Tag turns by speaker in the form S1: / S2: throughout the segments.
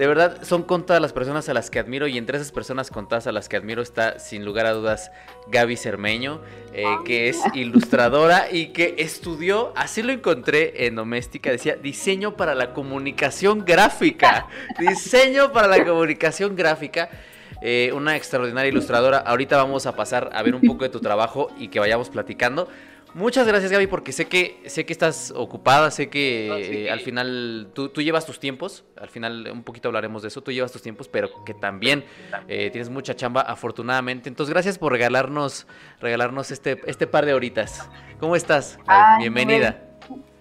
S1: de verdad son contadas las personas a las que admiro y entre esas personas contadas a las que admiro está sin lugar a dudas Gaby Cermeño, eh, que es ilustradora y que estudió, así lo encontré en Doméstica, decía diseño para la comunicación gráfica, diseño para la comunicación gráfica. Eh, una extraordinaria ilustradora. Ahorita vamos a pasar a ver un poco de tu trabajo y que vayamos platicando. Muchas gracias Gaby porque sé que sé que estás ocupada, sé que eh, al final tú, llevas tus tiempos, al final un poquito hablaremos de eso, tú llevas tus tiempos, pero que también eh, tienes mucha chamba afortunadamente. Entonces gracias por regalarnos regalarnos este este par de horitas. ¿Cómo estás? Bienvenida.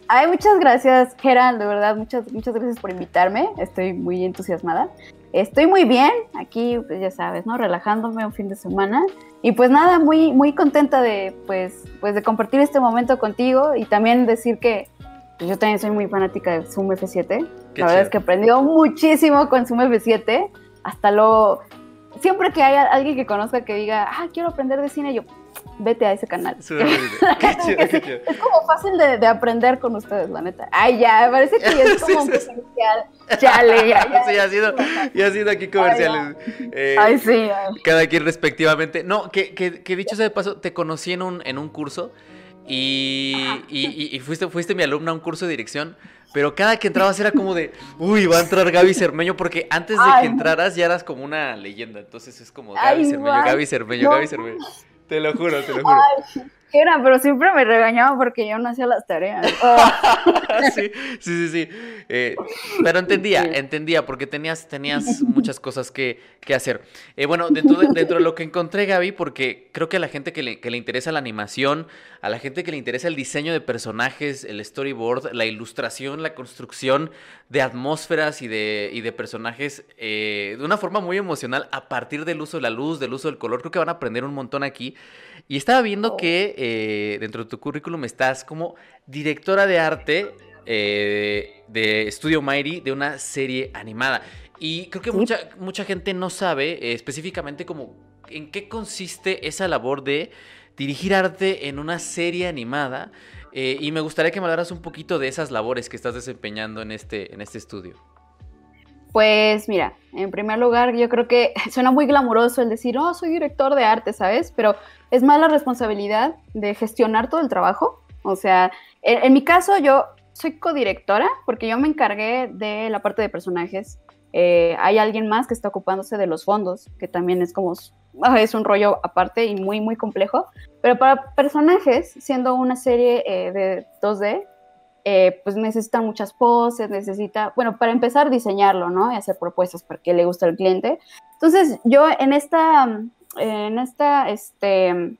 S2: Ay, muchas gracias, Gerald, de verdad, muchas muchas gracias por invitarme. Estoy muy entusiasmada. Estoy muy bien, aquí pues ya sabes, ¿no? Relajándome un fin de semana. Y pues nada, muy, muy contenta de, pues, pues de compartir este momento contigo y también decir que pues, yo también soy muy fanática de Zoom F7. la verdad es que he aprendido muchísimo con Zoom F7. Hasta lo... Siempre que haya alguien que conozca que diga, ah, quiero aprender de cine, yo, vete a ese canal. Es como fácil de, aprender con ustedes, la neta. Ay, ya, parece que es como un comercial. Chale, ya, ya.
S1: Sí, ha sido, ya ha sido aquí comerciales.
S2: Eh, Ay, sí.
S1: Cada quien respectivamente. No, que, que, que dicho sea de paso, te conocí en un, en un curso y, y, y, fuiste, fuiste mi alumna a un curso de dirección. Pero cada que entrabas era como de, uy, va a entrar Gaby Cermeño, porque antes de que entraras ya eras como una leyenda. Entonces es como Gaby Cermeño, Gaby Cermeño, Gaby Cermeño. Te lo juro, te lo juro. Ay,
S2: era, pero siempre me regañaba porque yo no hacía las tareas.
S1: sí, sí, sí, sí. Eh, pero entendía, entendía, porque tenías, tenías muchas cosas que, que hacer. Eh, bueno, dentro de, dentro de lo que encontré, Gaby, porque creo que a la gente que le, que le interesa la animación, a la gente que le interesa el diseño de personajes, el storyboard, la ilustración, la construcción de atmósferas y de, y de personajes eh, de una forma muy emocional a partir del uso de la luz, del uso del color, creo que van a aprender un montón aquí. Y estaba viendo oh. que eh, dentro de tu currículum estás como directora de arte eh, de Studio Mighty de una serie animada. Y creo que mucha, mucha gente no sabe eh, específicamente como en qué consiste esa labor de dirigir arte en una serie animada. y me gustaría que me hablaras un poquito de esas labores que estás desempeñando en este, en este estudio.
S2: Pues mira, en primer lugar, yo creo que suena muy glamuroso el decir, oh, soy director de arte, ¿sabes? Pero es más la responsabilidad de gestionar todo el trabajo. O sea, en, mi caso, yo soy codirectora porque yo me encargué de la parte de personajes. Eh, hay alguien más que está ocupándose de los fondos, que también es como ah, es un rollo aparte y muy, muy complejo. Pero para personajes, siendo una serie eh, de 2D, eh, pues necesita muchas poses, necesita, bueno, para empezar, diseñarlo, ¿no? Y hacer propuestas para que le guste al cliente. Entonces, yo en esta, en esta este,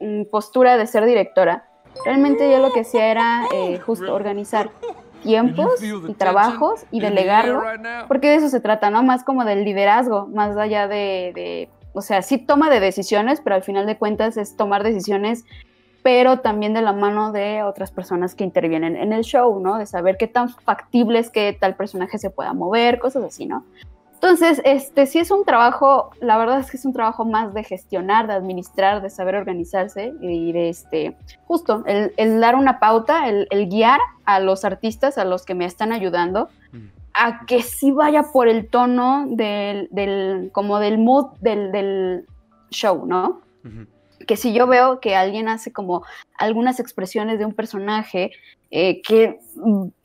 S2: mm, postura de ser directora, realmente yo lo que hacía era eh, justo organizar tiempos y trabajos y delegarlo, porque de eso se trata, ¿no? Más como del liderazgo, más allá de, de o sea, sí toma de decisiones, pero al final de cuentas es tomar decisiones pero también de la mano de otras personas que intervienen en el show, ¿no? De saber qué tan factible es que tal personaje se pueda mover, cosas así, ¿no? Entonces, este sí es un trabajo, la verdad es que es un trabajo más de gestionar, de administrar, de saber organizarse y de este, justo, el, dar una pauta, el, guiar a los artistas, a los que me están ayudando, mm. a que sí vaya por el tono del, del como del mood del, del show, ¿no? que si yo veo que alguien hace como algunas expresiones de un personaje eh, que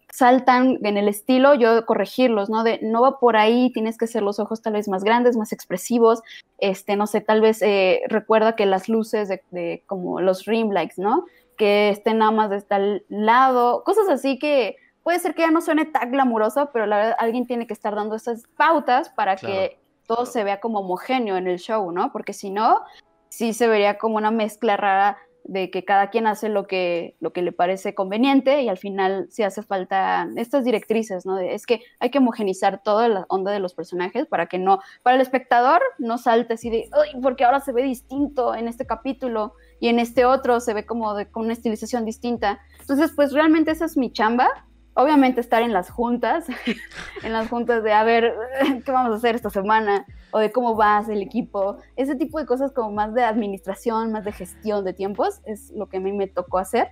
S2: saltan en el estilo, yo corregirlos, ¿no? De no va por ahí, tienes que hacer los ojos tal vez más grandes, más expresivos, este, no sé, tal vez eh, recuerda que las luces de, como los rim lights, ¿no? Que estén nada más de tal lado, cosas así que puede ser que ya no suene tan glamuroso, pero la verdad alguien tiene que estar dando esas pautas para que todo se vea como homogéneo en el show, ¿no? Porque si no, sí se vería como una mezcla rara de que cada quien hace lo que, lo que le parece conveniente y al final sí hace falta estas directrices, ¿no? es que hay que homogenizar toda la onda de los personajes para que no, para el espectador no salte así de, Ay, porque ahora se ve distinto en este capítulo y en este otro se ve como de, con una estilización distinta. Entonces, pues realmente esa es mi chamba, obviamente estar en las juntas, en las juntas de a ver qué vamos a hacer esta semana o de cómo vas el equipo, ese tipo de cosas como más de administración, más de gestión de tiempos es lo que a mí me tocó hacer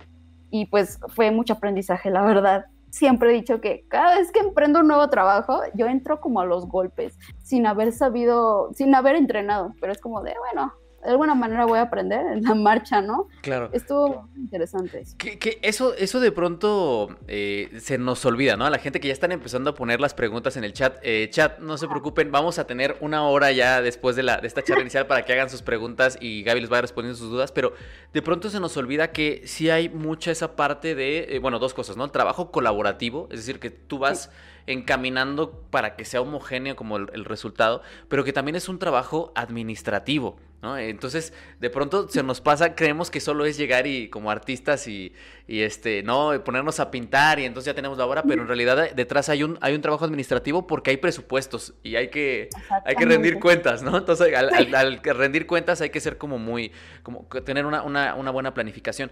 S2: y pues fue mucho aprendizaje, la verdad. siempre he dicho que cada vez que emprendo un nuevo trabajo, yo entro como a los golpes, sin haber sabido, sin haber entrenado, pero es como de, bueno, de alguna manera voy a aprender en la marcha, ¿no?
S1: Claro.
S2: Estuvo interesante.
S1: Que, eso, eso de pronto eh, se nos olvida, ¿no? A la gente que ya están empezando a poner las preguntas en el chat. Eh, chat, no se preocupen, vamos a tener una hora ya después de, la, de esta charla inicial para que hagan sus preguntas y Gaby les vaya respondiendo sus dudas, pero de pronto se nos olvida que sí hay mucha esa parte de, eh, bueno, dos cosas, ¿no? El trabajo colaborativo, es decir, que tú vas encaminando para que sea homogéneo como el, resultado, pero que también es un trabajo administrativo, ¿no? Entonces, de pronto se nos pasa, creemos que solo es llegar y como artistas y, este, no, ponernos a pintar y entonces ya tenemos la obra, pero en realidad detrás hay un, hay un trabajo administrativo porque hay presupuestos y hay que, hay que rendir cuentas, ¿no? Entonces, al, rendir cuentas hay que ser como muy, como tener una, una, buena planificación.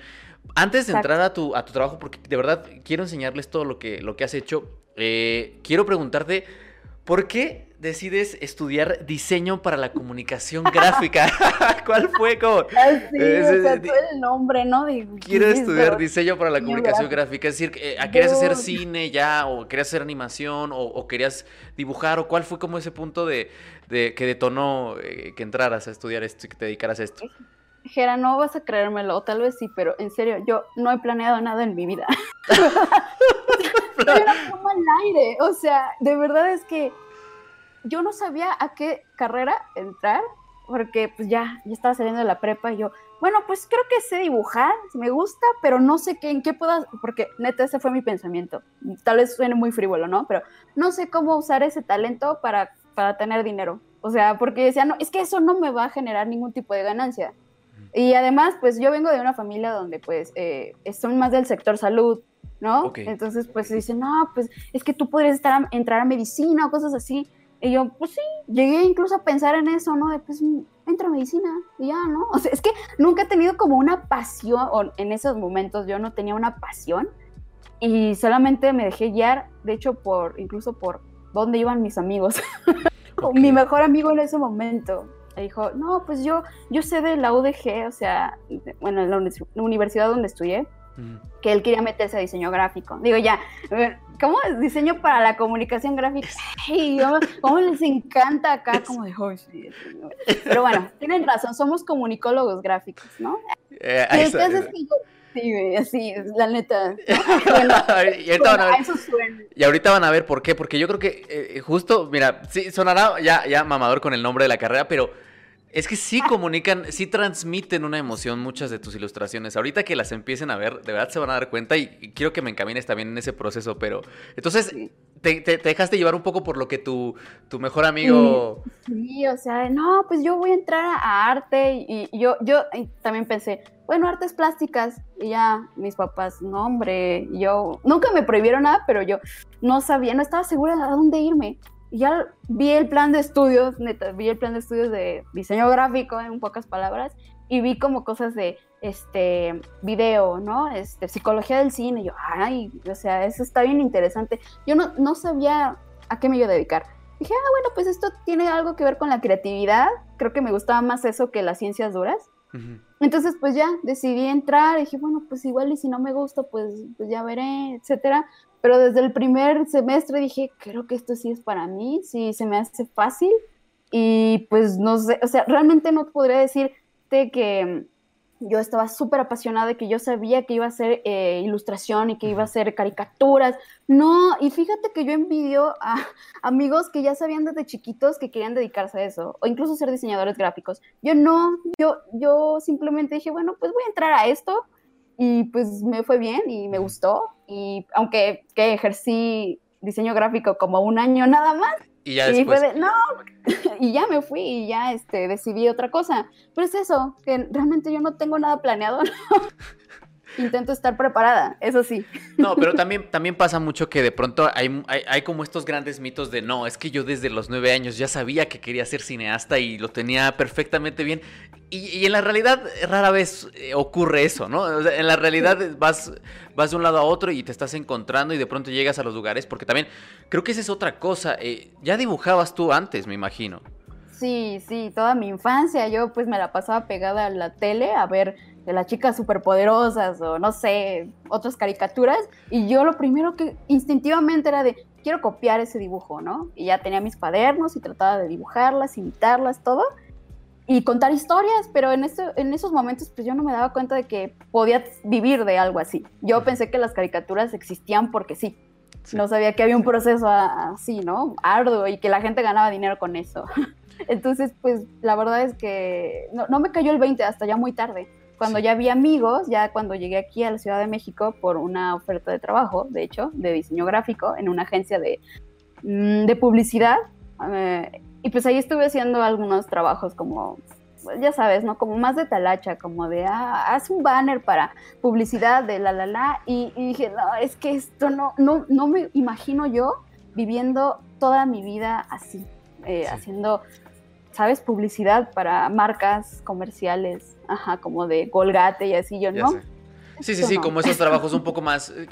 S1: Antes de entrar a tu, a tu trabajo, porque de verdad quiero enseñarles todo lo que, lo que has hecho, eh, quiero preguntarte, ¿por qué decides estudiar diseño para la comunicación gráfica? ¿Cuál fue como?
S2: sí, el nombre, ¿no?
S1: quiero estudiar diseño para la comunicación gráfica. Es decir, eh, ¿querías hacer cine ya? ¿O querías hacer animación? O, querías dibujar? ¿O cuál fue como ese punto de, que detonó eh, que entraras a estudiar esto y que te dedicaras a esto?
S2: Jera, no vas a creérmelo, o tal vez sí, pero en serio, yo no he planeado nada en mi vida. como al aire, o sea, de verdad es que yo no sabía a qué carrera entrar, porque pues ya, ya estaba saliendo de la prepa y yo, bueno, pues creo que sé dibujar, me gusta, pero no sé qué, en qué puedo, porque neta ese fue mi pensamiento. Tal vez suene muy frívolo, ¿no? Pero no sé cómo usar ese talento para, para tener dinero. O sea, porque decía, no, es que eso no me va a generar ningún tipo de ganancia. Y además, pues yo vengo de una familia donde pues eh, son más del sector salud, ¿no? Entonces, pues dicen, no, pues es que tú podrías estar entrar a medicina o cosas así. Y yo, pues sí, llegué incluso a pensar en eso, ¿no? De, pues entro a medicina y ya, ¿no? O sea, es que nunca he tenido como una pasión, o en esos momentos yo no tenía una pasión y solamente me dejé guiar, de hecho, por, incluso por dónde iban mis amigos. Mi mejor amigo en ese momento dijo, no, pues yo, yo sé de la UDG, o sea, bueno, en la universidad donde estudié, que él quería meterse a diseño gráfico. Digo, ya, ¿cómo es diseño para la comunicación gráfica? Ay, ¿cómo les encanta acá? Como de, sí, Pero bueno, tienen razón, somos comunicólogos gráficos, ¿no? Eh, Sí, así, la neta.
S1: y, ahorita van a ver, y ahorita van a ver por qué, porque yo creo que eh, justo, mira, sí, sonará ya, ya mamador con el nombre de la carrera, pero es que sí comunican, sí transmiten una emoción muchas de tus ilustraciones. Ahorita que las empiecen a ver, de verdad se van a dar cuenta y, quiero que me encamines también en ese proceso, pero entonces te, dejaste llevar un poco por lo que tu, tu mejor amigo...
S2: Sí, o sea, no, pues yo voy a entrar a arte y, yo, yo también pensé, bueno, artes plásticas y ya mis papás, no hombre, yo nunca me prohibieron nada, pero yo no sabía, no estaba segura de a dónde irme ya vi el plan de estudios, neta, vi el plan de estudios de diseño gráfico, en pocas palabras, y vi como cosas de este video, ¿no? Este, psicología del cine, y yo, ay, o sea, eso está bien interesante. Yo no, no sabía a qué me iba a dedicar. Dije, ah, bueno, pues esto tiene algo que ver con la creatividad. Creo que me gustaba más eso que las ciencias duras. Entonces, pues ya decidí entrar. dije, bueno, pues igual y si no me gusta, pues, pues ya veré, etcétera pero desde el primer semestre dije, creo que esto sí es para mí, sí se me hace fácil y pues no sé, o sea, realmente no podría decirte que yo estaba súper apasionada de que yo sabía que iba a hacer eh, ilustración y que iba a hacer caricaturas. No, y fíjate que yo envidio a amigos que ya sabían desde chiquitos que querían dedicarse a eso, o incluso ser diseñadores gráficos. Yo no, yo, yo simplemente dije, bueno, pues voy a entrar a esto y pues me fue bien y me gustó. Y aunque que ejercí diseño gráfico como un año nada más.
S1: Y ya después.
S2: no, y ya me fui y ya este, decidí otra cosa. Pero es eso, que realmente yo no tengo nada planeado. Intento estar preparada, eso sí.
S1: No, pero también, también pasa mucho que de pronto hay, hay, como estos grandes mitos de no, es que yo desde los nueve años ya sabía que quería ser cineasta y lo tenía perfectamente bien. Y, en la realidad rara vez eh, ocurre eso, ¿no? en la realidad vas, vas de un lado a otro y te estás encontrando y de pronto llegas a los lugares, porque también creo que esa es otra cosa. Eh, ya dibujabas tú antes, me imagino.
S2: Sí, sí, toda mi infancia yo pues me la pasaba pegada a la tele a ver de las chicas superpoderosas o no sé, otras caricaturas. Y yo lo primero que instintivamente era de, quiero copiar ese dibujo, ¿no? Y ya tenía mis cuadernos y trataba de dibujarlas, imitarlas, todo. Y contar historias, pero en, este, en esos momentos pues yo no me daba cuenta de que podía vivir de algo así. Yo pensé que las caricaturas existían porque sí. No sabía que había un proceso así, ¿no? Arduo y que la gente ganaba dinero con eso. Entonces, pues la verdad es que no, no me cayó el 20 hasta ya muy tarde cuando ya vi amigos, ya cuando llegué aquí a la Ciudad de México por una oferta de trabajo, de hecho, de diseño gráfico, en una agencia de, mm, de publicidad. Eh, y pues ahí estuve haciendo algunos trabajos como, pues, ya sabes, ¿no? Como más de talacha, como de, ah, haz un banner para publicidad de la la la. Y, dije, no, es que esto no, no, no me imagino yo viviendo toda mi vida así, eh, haciendo ¿sabes? Publicidad para marcas comerciales, ajá, como de Colgate y así, yo no.
S1: Sí, sí, sí, como esos trabajos un poco más, eh,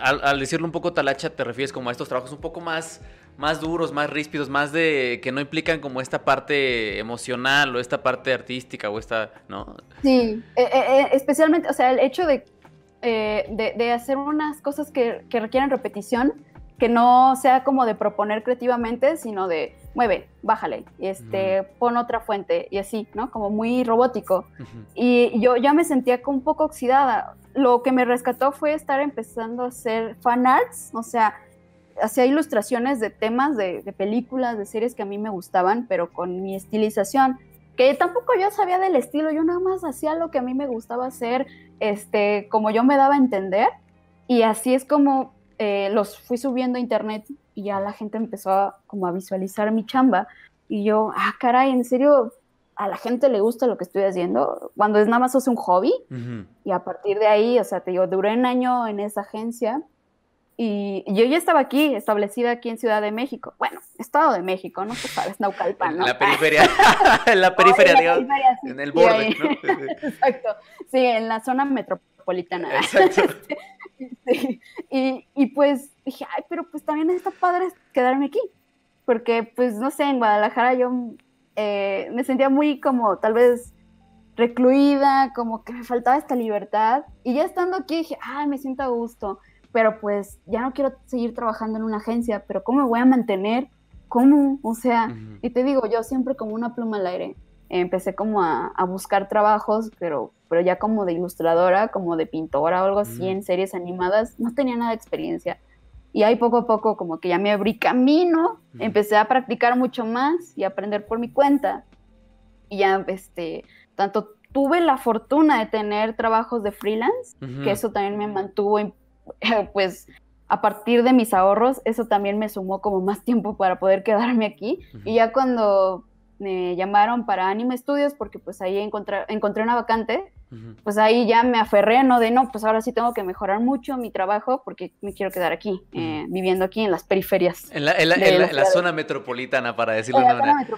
S1: al, decirlo un poco talacha, te refieres como a estos trabajos un poco más, más duros, más ríspidos, más de que no implican como esta parte emocional o esta parte artística o esta, ¿no?
S2: Sí, eh, eh, especialmente, o sea, el hecho de, de, hacer unas cosas que, que requieren repetición, que no sea como de proponer creativamente, sino de mueve, bájale, este, pon otra fuente y así, ¿no? Como muy robótico. Y yo ya me sentía como un poco oxidada. Lo que me rescató fue estar empezando a hacer fan arts, o sea, hacía ilustraciones de temas de, de, películas, de series que a mí me gustaban, pero con mi estilización, que tampoco yo sabía del estilo, yo nada más hacía lo que a mí me gustaba hacer, este, como yo me daba a entender, y así es como eh, los fui subiendo a internet y ya la gente empezó a, como a visualizar mi chamba. Y yo, ah, caray, ¿en serio a la gente le gusta lo que estoy haciendo? Cuando es nada más es un hobby. Y a partir de ahí, o sea, te digo, duré un año en esa agencia. Y yo ya estaba aquí, establecida aquí en Ciudad de México. Bueno, Estado de México, ¿no? Tú sabes, Naucalpan, ¿no?
S1: En la periferia, en la periferia, digamos, en el borde, ¿no?
S2: Exacto, sí, en la zona metropolitana. Exacto. Y, y, pues dije, ay, pero pues también está padre quedarme aquí, porque pues no sé, en Guadalajara yo eh, me sentía muy como tal vez recluida, como que me faltaba esta libertad, y ya estando aquí dije, ay, me siento a gusto, pero pues ya no quiero seguir trabajando en una agencia, pero ¿cómo me voy a mantener? ¿Cómo? O sea, y te digo, yo siempre como una pluma al aire, empecé como a, a buscar trabajos, pero pero ya como de ilustradora, como de pintora o algo así en series animadas, no tenía nada de experiencia. Y ahí poco a poco como que ya me abrí camino, empecé a practicar mucho más y aprender por mi cuenta. Y ya, este, tanto tuve la fortuna de tener trabajos de freelance, que eso también me mantuvo, pues, a partir de mis ahorros, eso también me sumó como más tiempo para poder quedarme aquí. Y ya cuando me llamaron para Anime Studios, porque pues ahí encontré, encontré una vacante, pues ahí ya me aferré, ¿no? De no, pues ahora sí tengo que mejorar mucho mi trabajo porque me quiero quedar aquí, eh, viviendo aquí en las periferias.
S1: En la, zona metropolitana, para decirlo de una manera.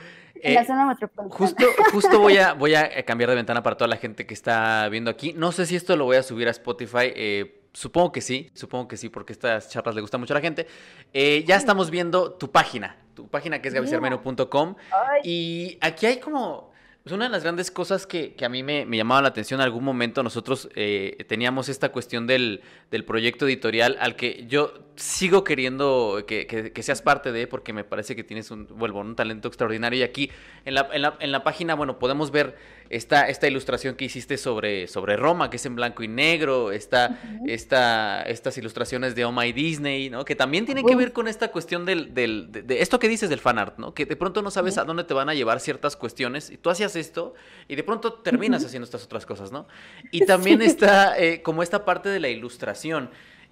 S2: En la zona metropolitana.
S1: Justo, justo voy, a, voy a cambiar de ventana para toda la gente que está viendo aquí. No sé si esto lo voy a subir a Spotify. Eh, supongo que sí, supongo que sí, porque estas charlas le gustan mucho a la gente. Eh, ya estamos viendo tu página, tu página que es gabicermeno.com. Y aquí hay como pues una de las grandes cosas que, a mí me, llamaba la atención en algún momento, nosotros eh, teníamos esta cuestión del, proyecto editorial al que yo sigo queriendo que, seas parte de, porque me parece que tienes un, vuelvo, un talento extraordinario. Y aquí en la, en la, en la página, bueno, podemos ver esta, esta ilustración que hiciste sobre, sobre Roma, que es en blanco y negro, esta, estas ilustraciones de Oh My Disney, ¿no? Que también tiene que ver con esta cuestión del, del de, esto que dices del fan art, ¿no? Que de pronto no sabes a dónde te van a llevar ciertas cuestiones y tú hacías esto y de pronto terminas haciendo estas otras cosas, ¿no? Y también está eh, como esta parte de la ilustración.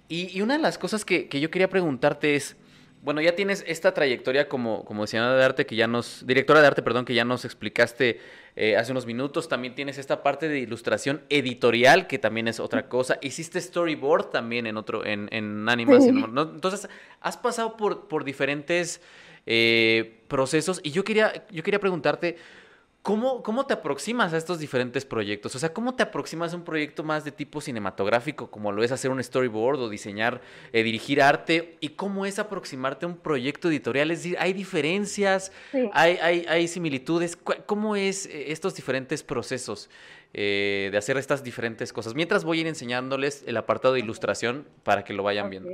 S1: Y, una de las cosas que, que yo quería preguntarte es bueno, ya tienes esta trayectoria como, como diseñadora de arte que ya nos, directora de arte, perdón, que ya nos explicaste eh, hace unos minutos. También tienes esta parte de ilustración editorial, que también es otra cosa. Hiciste storyboard también en otro, en, en animación. Entonces, has pasado por, por diferentes eh, procesos. Y yo quería, yo quería preguntarte, ¿Cómo, ¿Cómo te aproximas a estos diferentes proyectos? O sea, ¿cómo te aproximas a un proyecto más de tipo cinematográfico, como lo es hacer un storyboard o diseñar, eh, dirigir arte? ¿Y cómo es aproximarte a un proyecto editorial? Es decir, ¿hay diferencias? ¿Hay, hay, hay, similitudes? ¿Cómo es eh, estos diferentes procesos eh, de hacer estas diferentes cosas? Mientras voy a ir enseñándoles el apartado de ilustración para que lo vayan viendo.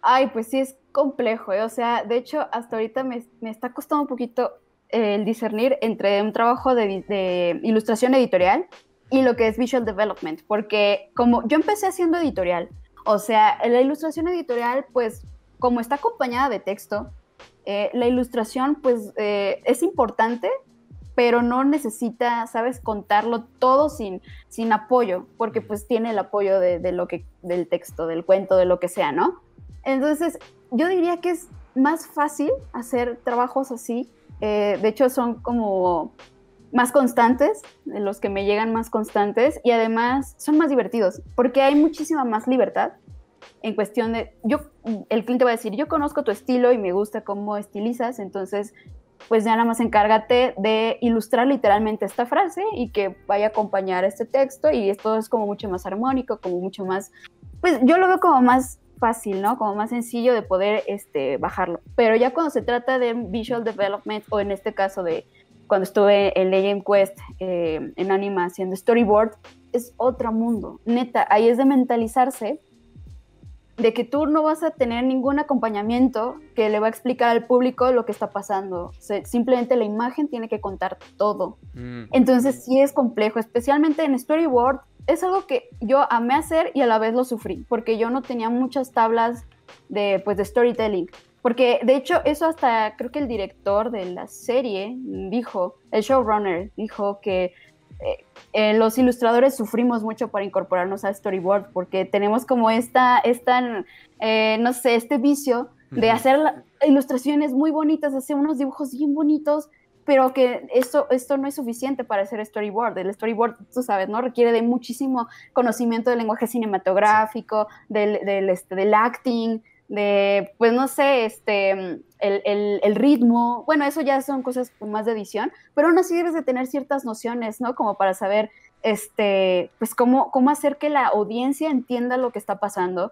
S2: Ay, pues sí, es complejo. O sea, de hecho, hasta ahorita me, me está costando un poquito el discernir entre un trabajo de, ilustración editorial y lo que es visual development, porque como yo empecé haciendo editorial, o sea, la ilustración editorial, pues como está acompañada de texto, eh, la ilustración pues eh, es importante, pero no necesita, sabes, contarlo todo sin, sin apoyo, porque pues tiene el apoyo de, de, lo que, del texto, del cuento, de lo que sea, ¿no? Entonces, yo diría que es más fácil hacer trabajos así eh, de hecho, son como más constantes, los que me llegan más constantes, y además son más divertidos, porque hay muchísima más libertad en cuestión de, yo, el cliente va a decir, yo conozco tu estilo y me gusta cómo estilizas, entonces, pues ya nada más encárgate de ilustrar literalmente esta frase y que vaya a acompañar este texto y esto es como mucho más armónico, como mucho más, pues yo lo veo como más fácil, ¿no? Como más sencillo de poder este, bajarlo. Pero ya cuando se trata de visual development, o en este caso de cuando estuve en Legend Quest eh, en Anima haciendo storyboard, es otro mundo. Neta, ahí es de mentalizarse de que tú no vas a tener ningún acompañamiento que le va a explicar al público lo que está pasando. simplemente la imagen tiene que contar todo. Mm. Entonces sí es complejo, especialmente en storyboard es algo que yo amé hacer y a la vez lo sufrí, porque yo no tenía muchas tablas de, pues, de storytelling. Porque de hecho eso hasta creo que el director de la serie dijo, el showrunner dijo que eh, eh, los ilustradores sufrimos mucho para incorporarnos a storyboard porque tenemos como esta, esta eh, no sé, este vicio de hacer ilustraciones muy bonitas, hacer unos dibujos bien bonitos, pero que esto, esto no es suficiente para hacer storyboard. El storyboard, tú sabes, ¿no? Requiere de muchísimo conocimiento del lenguaje cinematográfico, del, del, este, del acting, de, pues no sé, este, el, el, el, ritmo. Bueno, eso ya son cosas más de edición, pero aún así debes de tener ciertas nociones, ¿no? Como para saber, este, pues cómo, cómo hacer que la audiencia entienda lo que está pasando.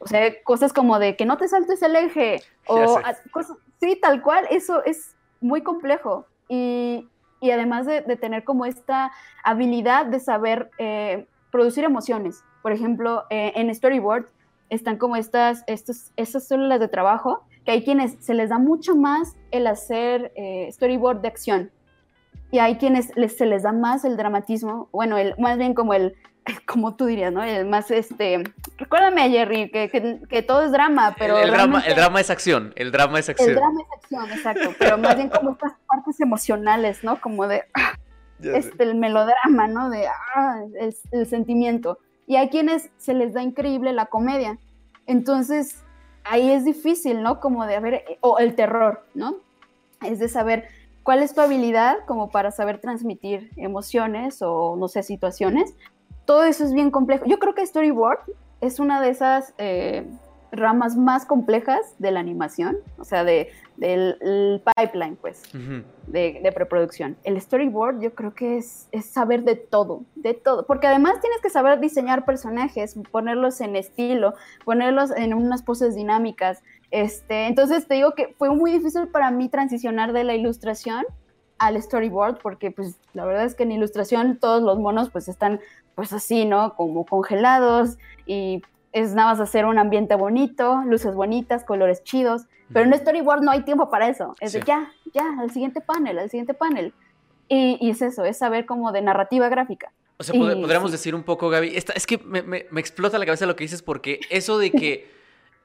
S2: O sea, cosas como de que no te saltes el eje, o cosas, sí, tal cual, eso es muy complejo y, además de, tener como esta habilidad de saber eh, producir emociones. Por ejemplo, eh, en Storyboard están como estas, estos, estas células de trabajo que hay quienes se les da mucho más el hacer eh, storyboard de acción y hay quienes se les da más el dramatismo, bueno, el, más bien como el, como tú dirías, ¿no? El más, este, recuérdame, Jerry, que, que, todo es drama, pero...
S1: El, drama, el drama es acción, el drama es acción.
S2: El drama es acción, exacto, pero más bien como estas partes emocionales, ¿no? Como de, este, el melodrama, ¿no? De, ah, el, sentimiento. Y hay quienes se les da increíble la comedia. Entonces, ahí es difícil, ¿no? Como de ver, o el terror, ¿no? Es de saber cuál es tu habilidad como para saber transmitir emociones o, no sé, situaciones, todo eso es bien complejo. Yo creo que storyboard es una de esas eh, ramas más complejas de la animación, o sea, de, del pipeline, pues, de, preproducción. El storyboard yo creo que es, es, saber de todo, de todo, porque además tienes que saber diseñar personajes, ponerlos en estilo, ponerlos en unas poses dinámicas. Este, entonces te digo que fue muy difícil para mí transicionar de la ilustración al storyboard porque pues la verdad es que en ilustración todos los monos pues están pues así, ¿no? Como congelados y es nada más hacer un ambiente bonito, luces bonitas, colores chidos, pero en storyboard no hay tiempo para eso, es de ya, ya, al siguiente panel, al siguiente panel. Y, es eso, es saber como de narrativa gráfica.
S1: O sea, podríamos decir un poco, Gaby, es que me, me, me, explota la cabeza lo que dices porque eso de que,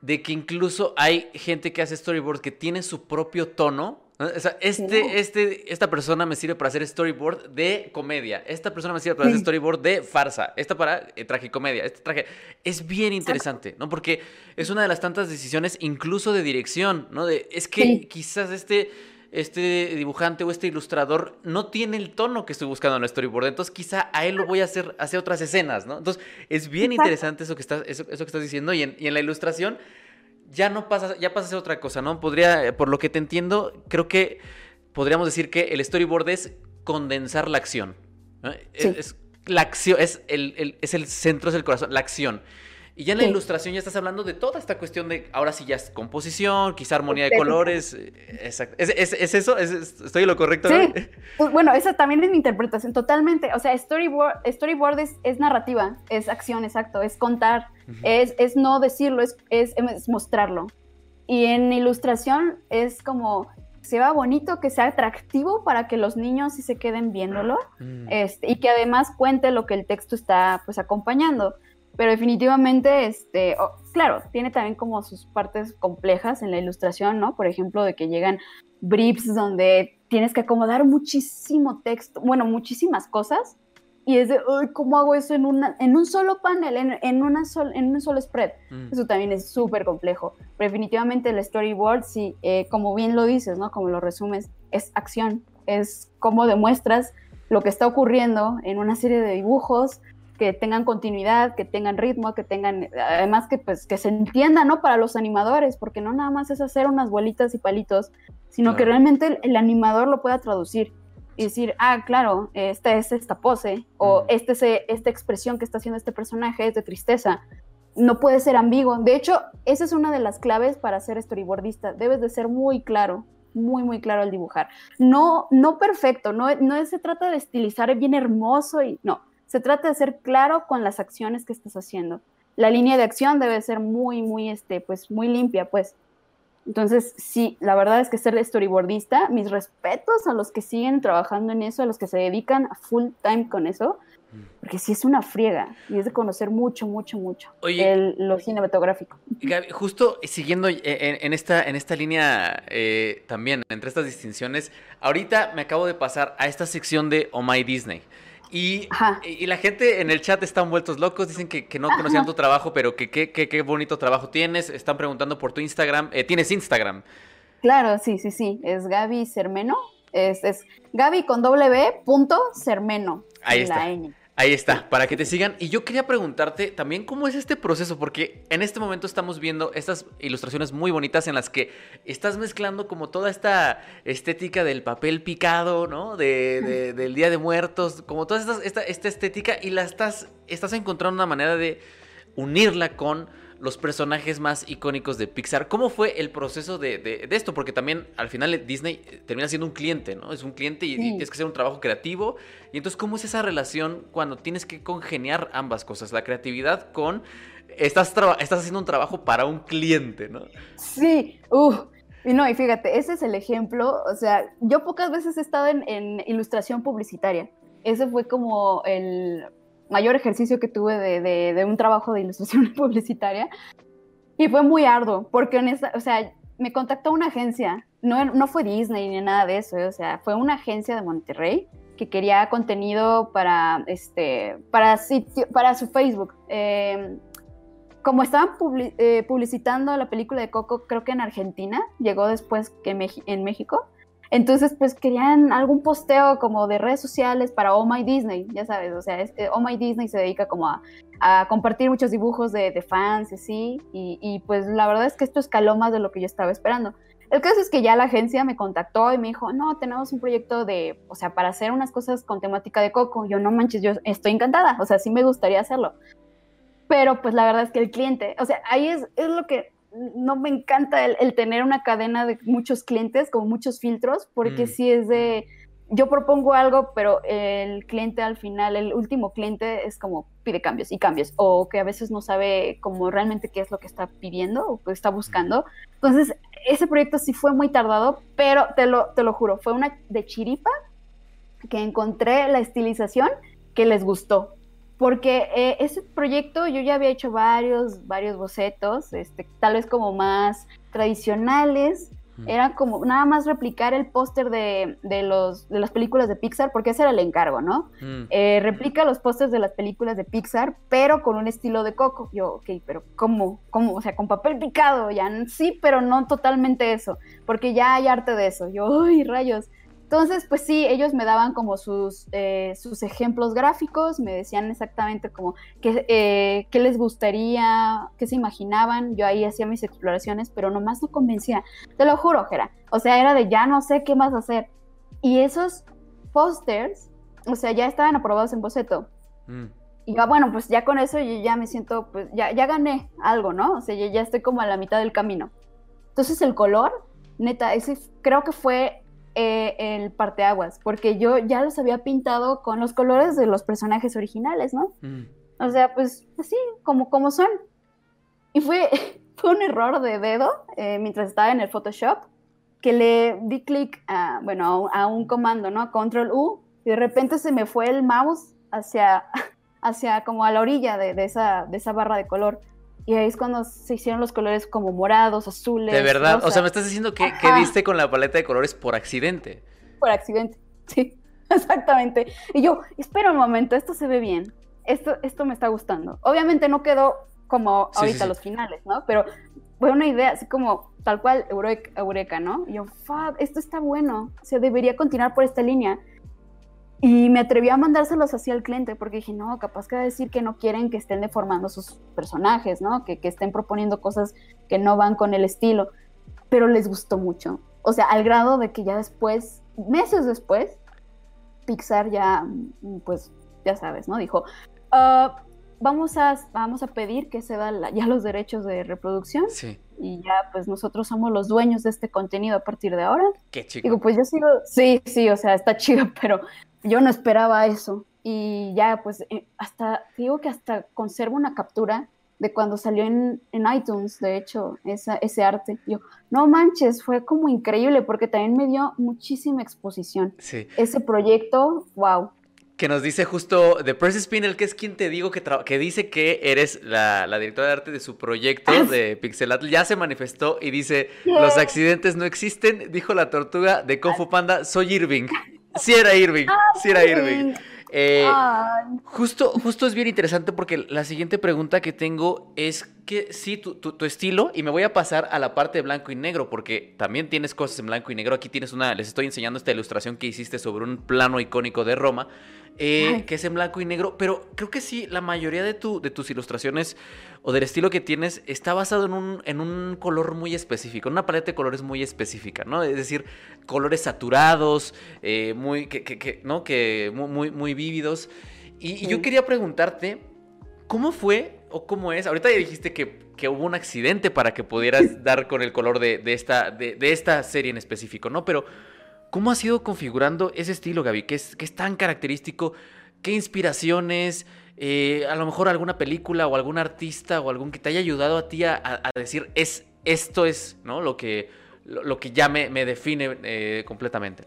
S1: de que incluso hay gente que hace storyboard que tiene su propio tono, o sea, este, este, esta persona me sirve para hacer storyboard de comedia. Esta persona me sirve para hacer storyboard de farsa. Esta para eh, tragicomedia. Este traje. Es bien interesante, ¿no? Porque es una de las tantas decisiones, incluso de dirección, ¿no? De, es que quizás este, este dibujante o este ilustrador no tiene el tono que estoy buscando en el storyboard. Entonces, quizá a él lo voy a hacer, hacer otras escenas, ¿no? Entonces, es bien interesante eso que, estás, eso, eso que estás diciendo. Y en, y en la ilustración ya no pasa, ya pasa a ser otra cosa, ¿no? Podría, por lo que te entiendo, creo que podríamos decir que el storyboard es condensar la acción. Es, la acción, es el, es el centro, es el corazón, la acción. Y ya en la ilustración ya estás hablando de toda esta cuestión de, ahora sí ya es composición, quizá armonía de colores. Eh, exacto. ¿Es, eso? ¿Estoy en lo correcto?
S2: Sí. Pues, bueno, esa también es mi interpretación, totalmente. O sea, storyboard, storyboard es, narrativa, es acción, exacto, es contar, es, es, no decirlo, es, es, mostrarlo. Y en ilustración es como se va bonito, que sea atractivo para que los niños sí se queden viéndolo mm. este, y que además cuente lo que el texto está pues acompañando. Pero definitivamente, este, claro, tiene también como sus partes complejas en la ilustración, ¿no? Por ejemplo, de que llegan briefs donde tienes que acomodar muchísimo texto, bueno, muchísimas cosas, y es de, ¿cómo hago eso en, una, en un solo panel, en, en, una en un solo spread? Mm. Eso también es súper complejo. Pero definitivamente el storyboard, sí, eh, como bien lo dices, ¿no? Como lo resumes, es acción, es cómo demuestras lo que está ocurriendo en una serie de dibujos, que tengan continuidad, que tengan ritmo, que tengan, además que pues que se entienda, ¿no? Para los animadores, porque no nada más es hacer unas bolitas y palitos, sino que realmente el, animador lo pueda traducir y decir, ah, claro, esta es esta pose, o este es, esta expresión que está haciendo este personaje es de tristeza. No puede ser ambiguo. De hecho, esa es una de las claves para ser storyboardista. Debes de ser muy claro, muy, muy claro al dibujar. No, no perfecto, no, no se trata de estilizar bien hermoso y no se trata de ser claro con las acciones que estás haciendo. La línea de acción debe ser muy, muy, este, pues, muy limpia, pues. Entonces, sí, la verdad es que ser storyboardista, mis respetos a los que siguen trabajando en eso, a los que se dedican a full time con eso, porque sí es una friega y es de conocer mucho, mucho, mucho el, lo cinematográfico.
S1: Gaby, justo siguiendo en, esta, en esta línea eh, también, entre estas distinciones, ahorita me acabo de pasar a esta sección de Oh My Disney. Y, y, la gente en el chat están vueltos locos, dicen que, no conocían tu trabajo, pero que qué bonito trabajo tienes. Están preguntando por tu Instagram. Eh, ¿Tienes Instagram?
S2: Claro, sí, sí, sí. Es Gaby Cermeno. Es, es Gaby con W punto Cermeno.
S1: Ahí está. Ahí está, para que te sigan. Y yo quería preguntarte también cómo es este proceso, porque en este momento estamos viendo estas ilustraciones muy bonitas en las que estás mezclando como toda esta estética del papel picado, ¿no? De, del Día de Muertos, como toda esta, esta estética y la estás, estás encontrando una manera de unirla con los personajes más icónicos de Pixar. ¿Cómo fue el proceso de, esto? Porque también al final Disney eh, termina siendo un cliente, ¿no? Es un cliente y, tienes que hacer un trabajo creativo. Y entonces, ¿cómo es esa relación cuando tienes que congeniar ambas cosas? La creatividad con... Estás, estás haciendo un trabajo para un cliente, ¿no?
S2: Sí. Y no, y fíjate, ese es el ejemplo. O sea, yo pocas veces he estado en ilustración publicitaria. Ese fue como el, mayor ejercicio que tuve de, un trabajo de ilustración publicitaria. Y fue muy arduo, porque en esta, o sea, me contactó una agencia, no, no fue Disney ni nada de eso, o sea, fue una agencia de Monterrey que quería contenido para, este, para, para su Facebook. Eh, como estaban eh, publicitando la película de Coco, creo que en Argentina, llegó después que en México, entonces, pues querían algún posteo como de redes sociales para Oh My Disney, ya sabes, o sea, es, Oh My Disney se dedica como a, compartir muchos dibujos de, fans y así, y, pues la verdad es que esto escaló más de lo que yo estaba esperando. El caso es que ya la agencia me contactó y me dijo, no, tenemos un proyecto de, o sea, para hacer unas cosas con temática de Coco. Yo no manches, yo estoy encantada, o sea, sí me gustaría hacerlo. Pero pues la verdad es que el cliente, o sea, ahí es lo que no me encanta el, tener una cadena de muchos clientes, con muchos filtros, porque mm. si es de, yo propongo algo, pero el cliente al final, el último cliente es como pide cambios y cambios, o que a veces no sabe como realmente qué es lo que está pidiendo o que está buscando. Entonces, ese proyecto sí fue muy tardado, pero te lo, te lo juro, fue una de chiripa que encontré la estilización que les gustó porque eh, ese proyecto yo ya había hecho varios, varios bocetos, este, tal vez como más tradicionales, era como nada más replicar el póster de, de, los, de las películas de Pixar, porque ese era el encargo, ¿no? Mm. Eh, replica los pósters de las películas de Pixar, pero con un estilo de Coco. Yo, ok, pero ¿cómo? ¿Cómo? O sea, con papel picado, ya sí, pero no totalmente eso, porque ya hay arte de eso. Yo, ¡ay, rayos! Entonces, pues sí, ellos me daban como sus, eh, sus ejemplos gráficos, me decían exactamente como qué, eh, qué les gustaría, qué se imaginaban. Yo ahí hacía mis exploraciones, pero nomás no convencía. Te lo juro, Jera. O sea, era de ya no sé qué más hacer. Y esos pósters, o sea, ya estaban aprobados en boceto. Mm. Y ya, bueno, pues ya con eso yo ya me siento, pues ya, ya gané algo, ¿no? O sea, ya, ya estoy como a la mitad del camino. Entonces el color, neta, ese creo que fue eh, el parteaguas, porque yo ya los había pintado con los colores de los personajes originales, ¿no? Mm. O sea, pues así, como, como son. Y fue, fue un error de dedo eh, mientras estaba en el Photoshop, que le di clic a, bueno, a, un comando, ¿no? Control U, y de repente se me fue el mouse hacia, hacia como a la orilla de, esa, de esa barra de color. Y ahí es cuando se hicieron los colores como morados, azules.
S1: De verdad, o sea, me estás diciendo que, que diste con la paleta de colores por accidente.
S2: Por accidente, sí, exactamente. Y yo, espera un momento, esto se ve bien, esto, esto me está gustando. Obviamente no quedó como ahorita los finales, ¿no? Pero fue una idea así como tal cual eureka, ¿no? Y yo, Fab, esto está bueno, se debería continuar por esta línea. Y me atreví a mandárselos así al cliente porque dije, no, capaz que decir que no quieren que estén deformando sus personajes, ¿no? Que, que estén proponiendo cosas que no van con el estilo. Pero les gustó mucho. O sea, al grado de que ya después, meses después, Pixar ya, pues, ya sabes, ¿no? Dijo, uh, vamos, a, vamos a pedir que se dan ya los derechos de reproducción. Sí. Y ya, pues, nosotros somos los dueños de este contenido a partir de ahora.
S1: Qué chido.
S2: Digo, pues yo sigo, sí, sí, o sea, está chido, pero yo no esperaba eso. Y ya, pues, eh, hasta, digo que hasta conservo una captura de cuando salió en, iTunes, de hecho, esa, ese arte. Yo, no manches, fue como increíble porque también me dio muchísima exposición. Sí. Ese proyecto, wow.
S1: Que nos dice justo de Press Spinel, que es quien te digo que, que dice que eres la, directora de arte de su proyecto ah, de Pixelatl. Ya se manifestó y dice: Los accidentes no existen, dijo la tortuga de Kung Fu Panda, soy Irving. Sí era Irving, sí era Irving. Eh, justo, justo es bien interesante porque la siguiente pregunta que tengo es que sí, tu, tu, estilo, y me voy a pasar a la parte de blanco y negro, porque también tienes cosas en blanco y negro. Aquí tienes una, les estoy enseñando esta ilustración que hiciste sobre un plano icónico de Roma. Eh, que es en blanco y negro, pero creo que sí, la mayoría de, tu, de tus ilustraciones o del estilo que tienes está basado en un, en un color muy específico, en una paleta de colores muy específica, ¿no? Es decir, colores saturados, eh, muy, que, ¿no? que muy, muy vívidos. Y, yo quería preguntarte, ¿cómo fue o cómo es? Ahorita ya dijiste que, hubo un accidente para que pudieras dar con el color de, esta, de, de esta serie en específico, ¿no? Pero ¿Cómo has ido configurando ese estilo, Gaby? ¿Qué es, tan característico? ¿Qué inspiraciones? Eh, a lo mejor alguna película o algún artista o algún que te haya ayudado a ti a, decir, es, esto es ¿no? lo, que, lo, que ya me, define eh, completamente.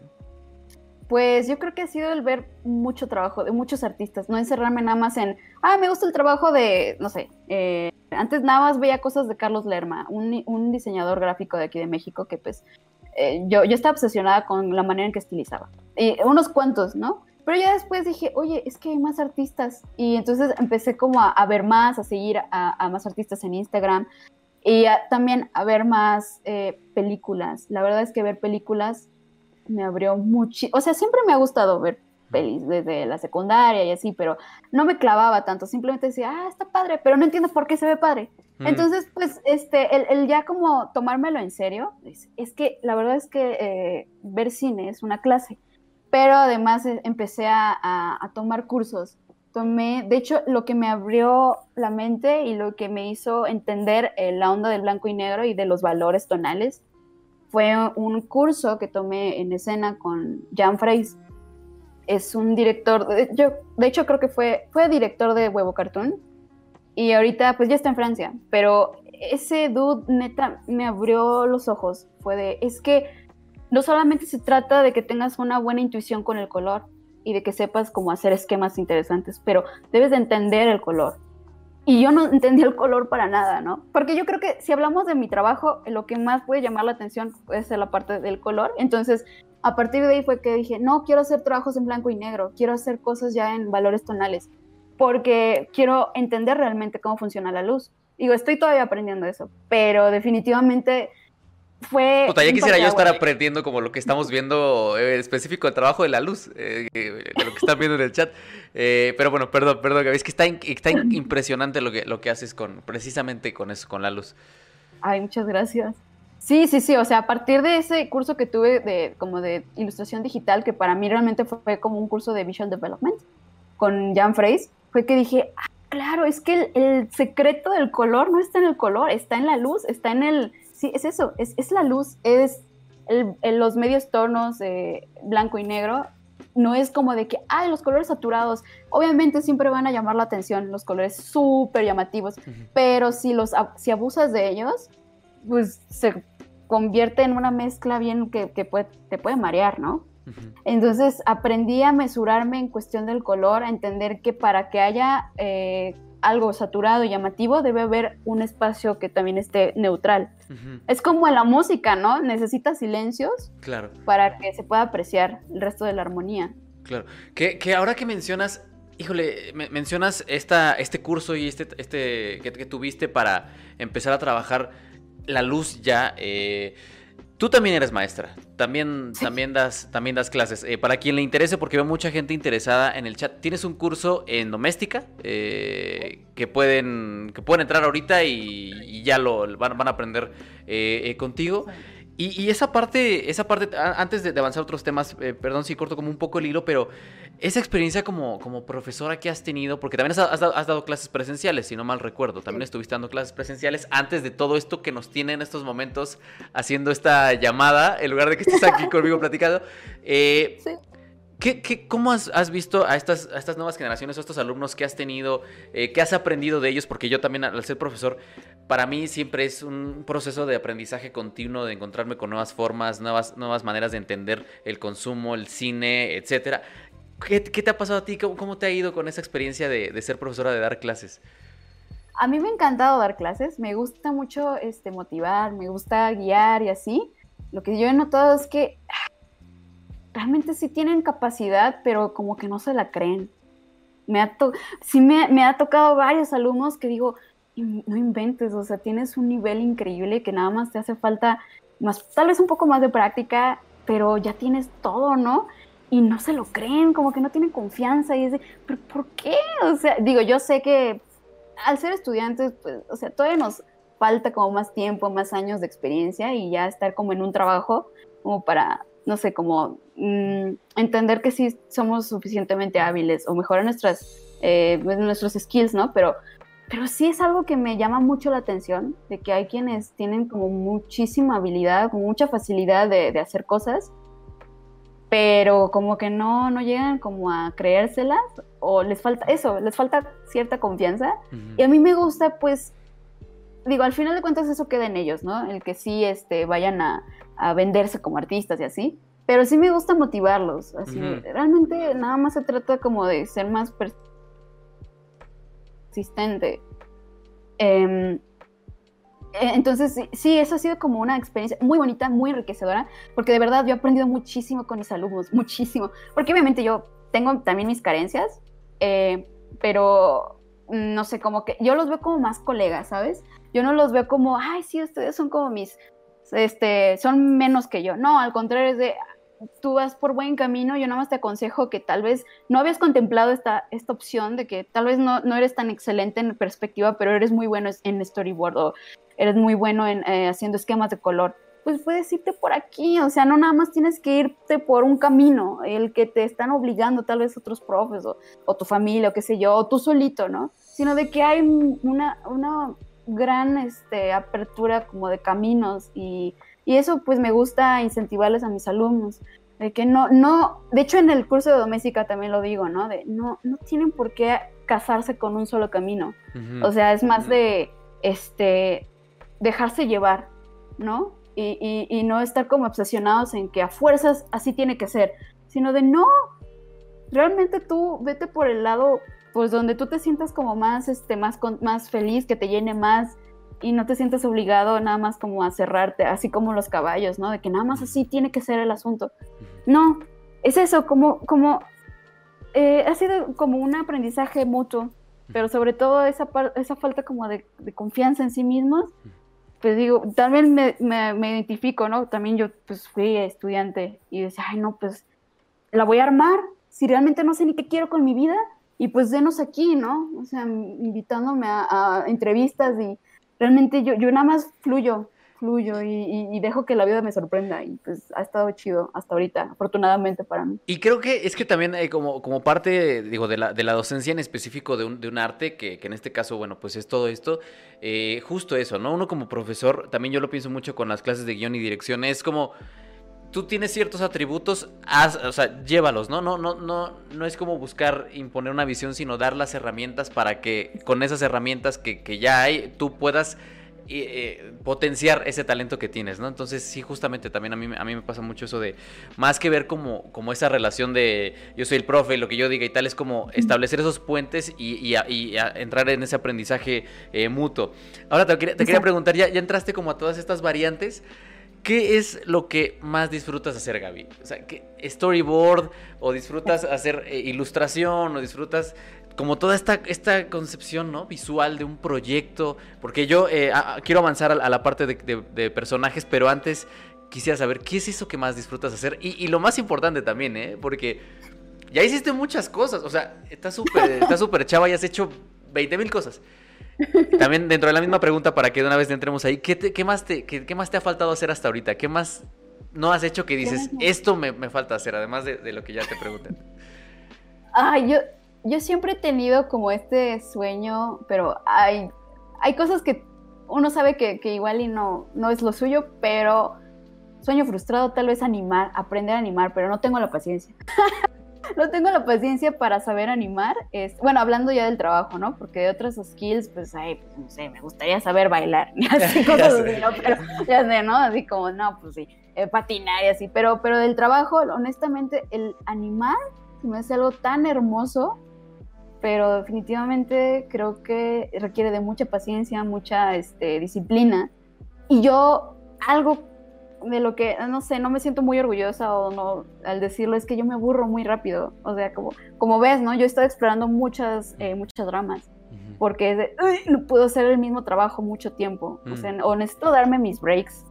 S2: Pues yo creo que ha sido el ver mucho trabajo de muchos artistas, no encerrarme nada más en, ah, me gusta el trabajo de, no sé, eh, antes nada más veía cosas de Carlos Lerma, un, diseñador gráfico de aquí de México que pues eh, yo, yo estaba obsesionada con la manera en que estilizaba. Y unos cuantos, ¿no? Pero ya después dije, oye, es que hay más artistas. Y entonces empecé como a, ver más, a seguir a, más artistas en Instagram y también a ver más eh, películas. La verdad es que ver películas me abrió mucho. O sea, siempre me ha gustado ver pelis desde la secundaria y así, pero no me clavaba tanto. Simplemente decía, ah, está padre, pero no entiendo por qué se ve padre. Entonces, pues, este, el, ya como tomármelo en serio, es, que la verdad es que eh, ver cine es una clase, pero además eh, empecé a, tomar cursos. Tomé, de hecho, lo que me abrió la mente y lo que me hizo entender eh, la onda del blanco y negro y de los valores tonales fue un curso que tomé en escena con Jan Freys. Es un director, yo, de hecho creo que fue, fue director de Huevo Cartoon, y ahorita pues ya está en Francia, pero ese dude neta me abrió los ojos. Fue de, es que no solamente se trata de que tengas una buena intuición con el color y de que sepas cómo hacer esquemas interesantes, pero debes de entender el color. Y yo no entendía el color para nada, ¿no? Porque yo creo que si hablamos de mi trabajo, lo que más puede llamar la atención puede ser la parte del color. Entonces, a partir de ahí fue que dije, no, quiero hacer trabajos en blanco y negro, quiero hacer cosas ya en valores tonales porque quiero entender realmente cómo funciona la luz. Digo, estoy todavía aprendiendo eso, pero definitivamente fue...
S1: ya quisiera yo estar aprendiendo como lo que estamos viendo eh, específico el trabajo de la luz, eh, lo que están viendo en el chat. Eh, pero bueno, perdón, perdón, es que está, está impresionante lo que, lo que haces con precisamente con eso, con la luz.
S2: Ay, muchas gracias. Sí, sí, sí, o sea, a partir de ese curso que tuve de como de ilustración digital, que para mí realmente fue, como un curso de visual development con Jan Freys, fue que dije, ah, claro, es que el, secreto del color no está en el color, está en la luz, está en el, sí, es eso, es, es la luz, es el, los medios tonos blanco y negro, no es como de que, ay, los colores saturados, obviamente siempre van a llamar la atención, los colores súper llamativos, pero si, los, si abusas de ellos, pues se convierte en una mezcla bien que, te puede marear, ¿no? Entonces aprendí a mesurarme en cuestión del color, a entender que para que haya eh, algo saturado y llamativo debe haber un espacio que también esté neutral. Es como en la música, ¿no? Necesita silencios
S1: claro.
S2: para que se pueda apreciar el resto de la armonía.
S1: Claro. Que, ahora que mencionas, híjole, mencionas esta, este curso y este, este que tuviste para empezar a trabajar la luz ya. Eh, tú también eres maestra, también, también, das, también das clases. Eh, para quien le interese, porque veo mucha gente interesada en el chat, tienes un curso en doméstica eh, que, pueden, que pueden entrar ahorita y, ya lo van, van a aprender contigo. Y, esa parte, esa parte, antes de, avanzar a otros temas, eh, perdón si corto como un poco el hilo, pero esa experiencia como, como profesora que has tenido, porque también has, dado, clases presenciales, si no mal recuerdo, también estuviste dando clases presenciales antes de todo esto que nos tiene en estos momentos haciendo esta llamada, en lugar de que estés aquí conmigo platicando. Eh, sí. ¿Qué, cómo has, visto a estas, estas nuevas generaciones, a estos alumnos que has tenido, eh, qué has aprendido de ellos? Porque yo también, al ser profesor, para mí siempre es un proceso de aprendizaje continuo, de encontrarme con nuevas formas, nuevas, nuevas maneras de entender el consumo, el cine, etcétera. ¿Qué, te ha pasado a ti? ¿Cómo, te ha ido con esa experiencia de, ser profesora, de dar clases?
S2: A mí me ha encantado dar clases, me gusta mucho este, motivar, me gusta guiar y así. Lo que yo he notado es que realmente sí tienen capacidad, pero como que no se la creen. Me ha sí me, ha tocado varios alumnos que digo, no inventes, o sea, tienes un nivel increíble que nada más te hace falta más, tal vez un poco más de práctica, pero ya tienes todo, ¿no? Y no se lo creen, como que no tienen confianza y es de, ¿pero por qué? O sea, digo, yo sé que al ser estudiantes, pues, o sea, todavía nos falta como más tiempo, más años de experiencia y ya estar como en un trabajo como para no sé, como mm, entender que sí somos suficientemente hábiles o mejorar nuestras, eh, nuestros skills, ¿no? Pero, pero sí es algo que me llama mucho la atención, de que hay quienes tienen como muchísima habilidad, con mucha facilidad de, hacer cosas, pero como que no, no llegan como a creérselas o les falta eso, les falta cierta confianza. Y a mí me gusta pues digo, al final de cuentas eso queda en ellos, ¿no? El que sí este, vayan a, a venderse como artistas y así. Pero sí me gusta motivarlos. Así, realmente nada más se trata como de ser más persistente. Em, e, entonces, sí, eso ha sido como una experiencia muy bonita, muy enriquecedora, porque de verdad yo he aprendido muchísimo con mis alumnos, muchísimo. Porque obviamente yo tengo también mis carencias, eh, pero no sé, como que yo los veo como más colegas, ¿sabes? Yo no los veo como, ay, sí, ustedes son como mis este, son menos que yo. No, al contrario, es de, tú vas por buen camino, yo nada más te aconsejo que tal vez no habías contemplado esta, esta opción de que tal vez no, no eres tan excelente en perspectiva, pero eres muy bueno en storyboard o eres muy bueno en eh, haciendo esquemas de color. Pues puedes irte por aquí, o sea, no nada más tienes que irte por un camino, el que te están obligando tal vez otros profes o, o tu familia o qué sé yo, o tú solito, ¿no? Sino de que hay una, una gran este, apertura como de caminos y, eso pues me gusta incentivarles a mis alumnos. De que no, no, de hecho en el curso de doméstica también lo digo, ¿no? De no, no tienen por qué casarse con un solo camino. O sea, es más de este dejarse llevar, ¿no? Y, y, no estar como obsesionados en que a fuerzas así tiene que ser, sino de no, realmente tú vete por el lado pues donde tú te sientas como más, este, más, más feliz, que te llene más y no te sientes obligado nada más como a cerrarte, así como los caballos, ¿no? De que nada más así tiene que ser el asunto. No, es eso, como, como, eh, ha sido como un aprendizaje mutuo, pero sobre todo esa, esa falta como de, confianza en sí mismos, pues digo, también me, me, me, identifico, ¿no? También yo pues fui estudiante y decía, ay, no, pues la voy a armar, si realmente no sé ni qué quiero con mi vida, y pues denos aquí, ¿no? O sea, invitándome a, entrevistas y realmente yo, yo nada más fluyo. fluyo y, dejo que la vida me sorprenda y pues ha estado chido hasta ahorita, afortunadamente para mí.
S1: Y creo que es que también eh, como, como parte, digo, de la, de la docencia en específico de un, de un arte, que, que, en este caso, bueno, pues es todo esto, eh, justo eso, ¿no? Uno como profesor, también yo lo pienso mucho con las clases de guion y dirección, es como tú tienes ciertos atributos, o sea, llévalos, ¿no? No, no, no, no es como buscar imponer una visión, sino dar las herramientas para que con esas herramientas que, que ya hay, tú puedas eh, potenciar ese talento que tienes, ¿no? Entonces sí, justamente también a mí, a mí me pasa mucho eso de, más que ver como, como esa relación de yo soy el profe y lo que yo diga y tal, es como establecer esos puentes y, entrar en ese aprendizaje eh, mutuo. Ahora te, quería, te quería preguntar, ¿ya, ¿ya entraste como a todas estas variantes? ¿Qué es lo que más disfrutas hacer, Gaby? O sea, ¿qué, storyboard o disfrutas hacer eh, ilustración o disfrutas como toda esta, esta concepción ¿no? visual de un proyecto, porque yo eh, quiero avanzar a, la parte de, personajes, pero antes quisiera saber qué es eso que más disfrutas hacer y, lo más importante también, ¿eh? porque ya hiciste muchas cosas, o sea, estás súper estás super chava y has hecho 20 mil cosas. También dentro de la misma pregunta para que de una vez entremos ahí, ¿qué, qué más te, qué, más te ha faltado hacer hasta ahorita? ¿Qué más no has hecho que dices, esto me, me falta hacer, además de, de, lo que ya te pregunté?
S2: Ay, yo, yo siempre he tenido como este sueño, pero hay, hay cosas que uno sabe que, igual y no, no es lo suyo, pero sueño frustrado tal vez animar, aprender a animar, pero no tengo la paciencia. no tengo la paciencia para saber animar. Es, bueno, hablando ya del trabajo, ¿no? Porque de otras skills, pues, ay, pues, no sé, me gustaría saber bailar, así cosas así, ¿no? Pero ya sé, ¿no? Así como, no, pues sí, eh, patinar y así. Pero, pero del trabajo, honestamente, el animar se me hace algo tan hermoso pero definitivamente creo que requiere de mucha paciencia, mucha este, disciplina. Y yo algo de lo que, no sé, no me siento muy orgullosa o no al decirlo es que yo me aburro muy rápido. O sea, como, como ves, ¿no? Yo he estado explorando muchas, eh, muchas dramas porque no puedo hacer el mismo trabajo mucho tiempo. O sea, o necesito darme mis breaks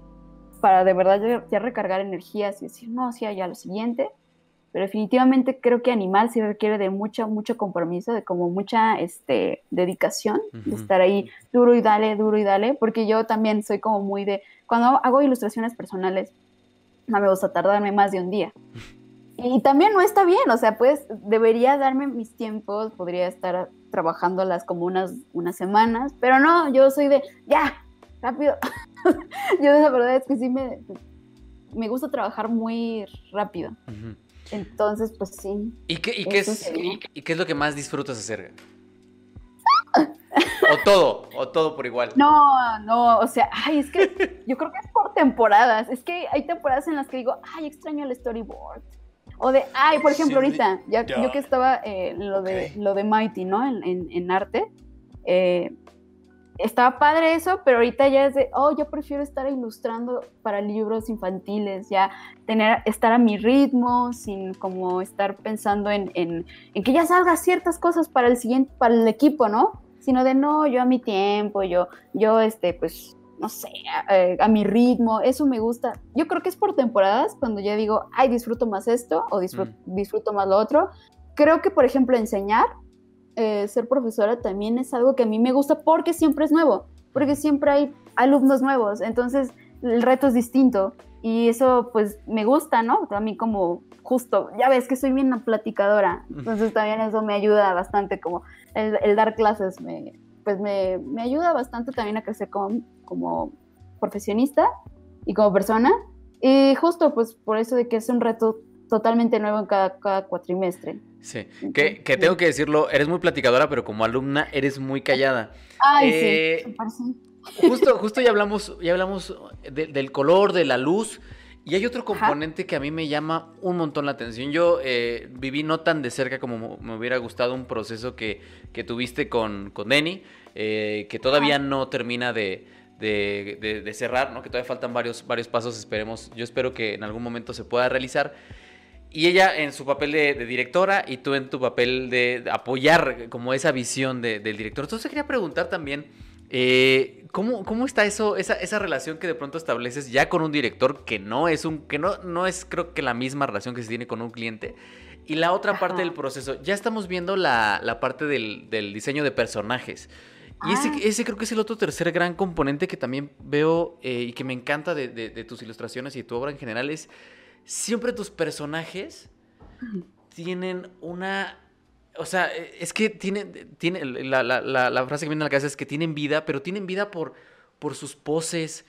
S2: para de verdad ya, ya recargar energías y decir, no, sí, ya lo siguiente pero definitivamente creo que animal sí requiere de mucho, mucho compromiso, de como mucha este, dedicación, de estar ahí duro y dale, duro y dale, porque yo también soy como muy de, cuando hago ilustraciones personales, no me gusta tardarme más de un día. Y también no está bien, o sea, pues debería darme mis tiempos, podría estar trabajándolas como unas, unas semanas, pero no, yo soy de, ya, rápido. yo la verdad es que sí me, me gusta trabajar muy rápido. Entonces, pues sí.
S1: ¿Y qué, y qué es, y, qué es lo que más disfrutas hacer? o todo, o todo por igual.
S2: No, no, o sea, ay, es que yo creo que es por temporadas. Es que hay temporadas en las que digo, ay, extraño el storyboard. O de, ay, por ejemplo, ahorita, ya, yo que estaba en eh, lo, de, lo de Mighty, ¿no? En, en, en arte, eh, estaba padre eso, pero ahorita ya es de, oh, yo prefiero estar ilustrando para libros infantiles, ya tener, estar a mi ritmo, sin como estar pensando en, en, que ya salga ciertas cosas para el siguiente, para el equipo, ¿no? Sino de, no, yo a mi tiempo, yo, yo, este, pues, no sé, a, eh, mi ritmo, eso me gusta. Yo creo que es por temporadas, cuando ya digo, ay, disfruto más esto o disfruto, mm. disfruto más lo otro. Creo que, por ejemplo, enseñar eh, ser profesora también es algo que a mí me gusta porque siempre es nuevo, porque siempre hay alumnos nuevos, entonces el reto es distinto y eso pues me gusta, ¿no? A mí como justo, ya ves que soy bien platicadora, entonces también eso me ayuda bastante, como el, dar clases, me, pues me, me, ayuda bastante también a crecer como, como profesionista y como persona. Y justo pues por eso de que es un reto totalmente nuevo en cada, cada cuatrimestre.
S1: Sí, que, que, tengo que decirlo, eres muy platicadora, pero como alumna eres muy callada.
S2: Ay, sí, eh,
S1: Justo, justo ya hablamos, ya hablamos del color, de la luz, y hay otro componente que a mí me llama un montón la atención. Yo eh, viví no tan de cerca como me hubiera gustado un proceso que, que tuviste con, con Denny, eh, que todavía no termina de, de, de, cerrar, ¿no? que todavía faltan varios, varios pasos, esperemos, yo espero que en algún momento se pueda realizar. Y ella en su papel de, directora y tú en tu papel de, apoyar como esa visión del director. Entonces quería preguntar también, eh, ¿cómo, ¿cómo, está eso, esa, esa, relación que de pronto estableces ya con un director que no es un, que no, no es creo que la misma relación que se tiene con un cliente? Y la otra parte del proceso, ya estamos viendo la, la parte del, del, diseño de personajes. Y ese, ah. ese, creo que es el otro tercer gran componente que también veo eh, y que me encanta de, de, tus ilustraciones y de tu obra en general es siempre tus personajes tienen una... O sea, es que tienen, tiene, la, la, la, frase que viene a la cabeza es que tienen vida, pero tienen vida por, por sus poses,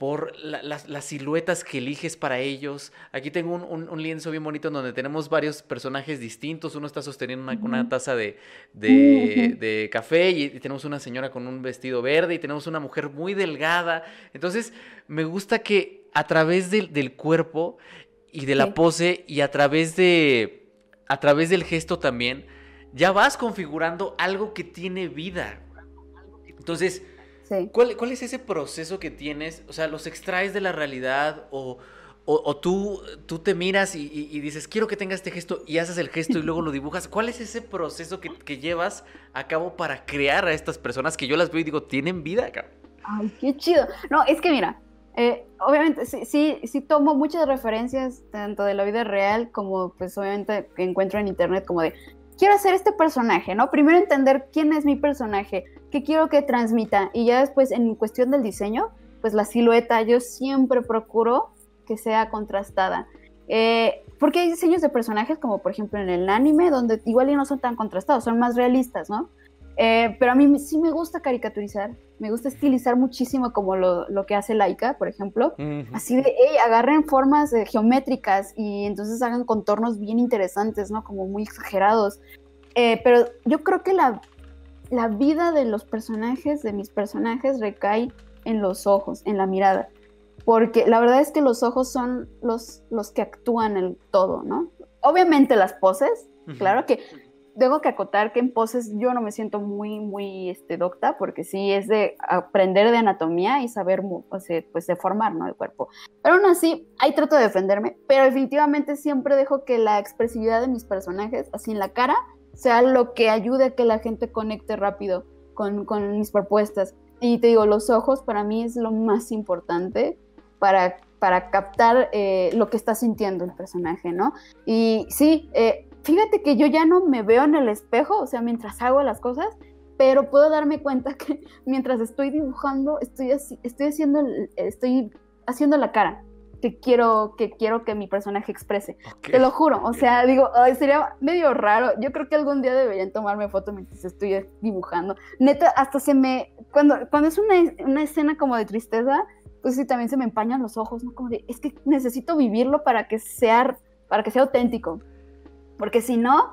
S1: por las, siluetas que eliges para ellos. Aquí tengo un, lienzo bien bonito donde tenemos varios personajes distintos. Uno está sosteniendo una, taza de, de, café y, tenemos una señora con un vestido verde y tenemos una mujer muy delgada. Entonces, me gusta que a través del, del cuerpo y de la pose y a través de a través del gesto también ya vas configurando algo que tiene vida. Entonces, ¿cuál, es ese proceso que tienes? O sea, ¿los extraes de la realidad o, o, tú, tú te miras y, dices, quiero que tenga este gesto y haces el gesto y luego lo dibujas? ¿Cuál es ese proceso que, que llevas a cabo para crear a estas personas que yo las veo y digo, tienen vida, cabrón?
S2: Ay, qué chido. No, es que mira, eh, obviamente, sí, sí, tomo muchas referencias, tanto de la vida real como, pues, obviamente, que encuentro en internet, como de, quiero hacer este personaje, ¿no? Primero entender quién es mi personaje, qué quiero que transmita, y ya después, en cuestión del diseño, pues la silueta, yo siempre procuro que sea contrastada. Eh, porque hay diseños de personajes, como por ejemplo en el anime, donde igual y no son tan contrastados, son más realistas, ¿no? Eh, pero a mí sí me gusta caricaturizar, me gusta estilizar muchísimo como lo, lo que hace Laika, por ejemplo. Así de, hey, agarren formas eh, geométricas y entonces hagan contornos bien interesantes, ¿no? Como muy exagerados. Eh, pero yo creo que la, la vida de los personajes, de mis personajes, recae en los ojos, en la mirada. Porque la verdad es que los ojos son los, los que actúan el todo, ¿no? Obviamente las poses, claro que tengo que acotar que en poses yo no me siento muy, muy este, docta, porque sí es de aprender de anatomía y saber, pues, de formar, ¿no? El cuerpo. Pero aún así, ahí trato de defenderme, pero definitivamente siempre dejo que la expresividad de mis personajes, así en la cara, sea lo que ayude a que la gente conecte rápido con, con mis propuestas. Y te digo, los ojos para mí es lo más importante para, para captar eh, lo que está sintiendo el personaje, ¿no? Y sí, eh, fíjate que yo ya no me veo en el espejo, o sea, mientras hago las cosas, pero puedo darme cuenta que mientras estoy dibujando, estoy, estoy, haciendo, estoy haciendo la cara que quiero que quiero que mi personaje exprese. Te lo juro, o sea, digo, sería medio raro. Yo creo que algún día deberían tomarme foto mientras estoy dibujando. Neta, hasta se me cuando cuando es una, una escena como de tristeza, pues sí también se me empañan los ojos, ¿no? Como de, es que necesito vivirlo para que sea para que sea auténtico porque si no,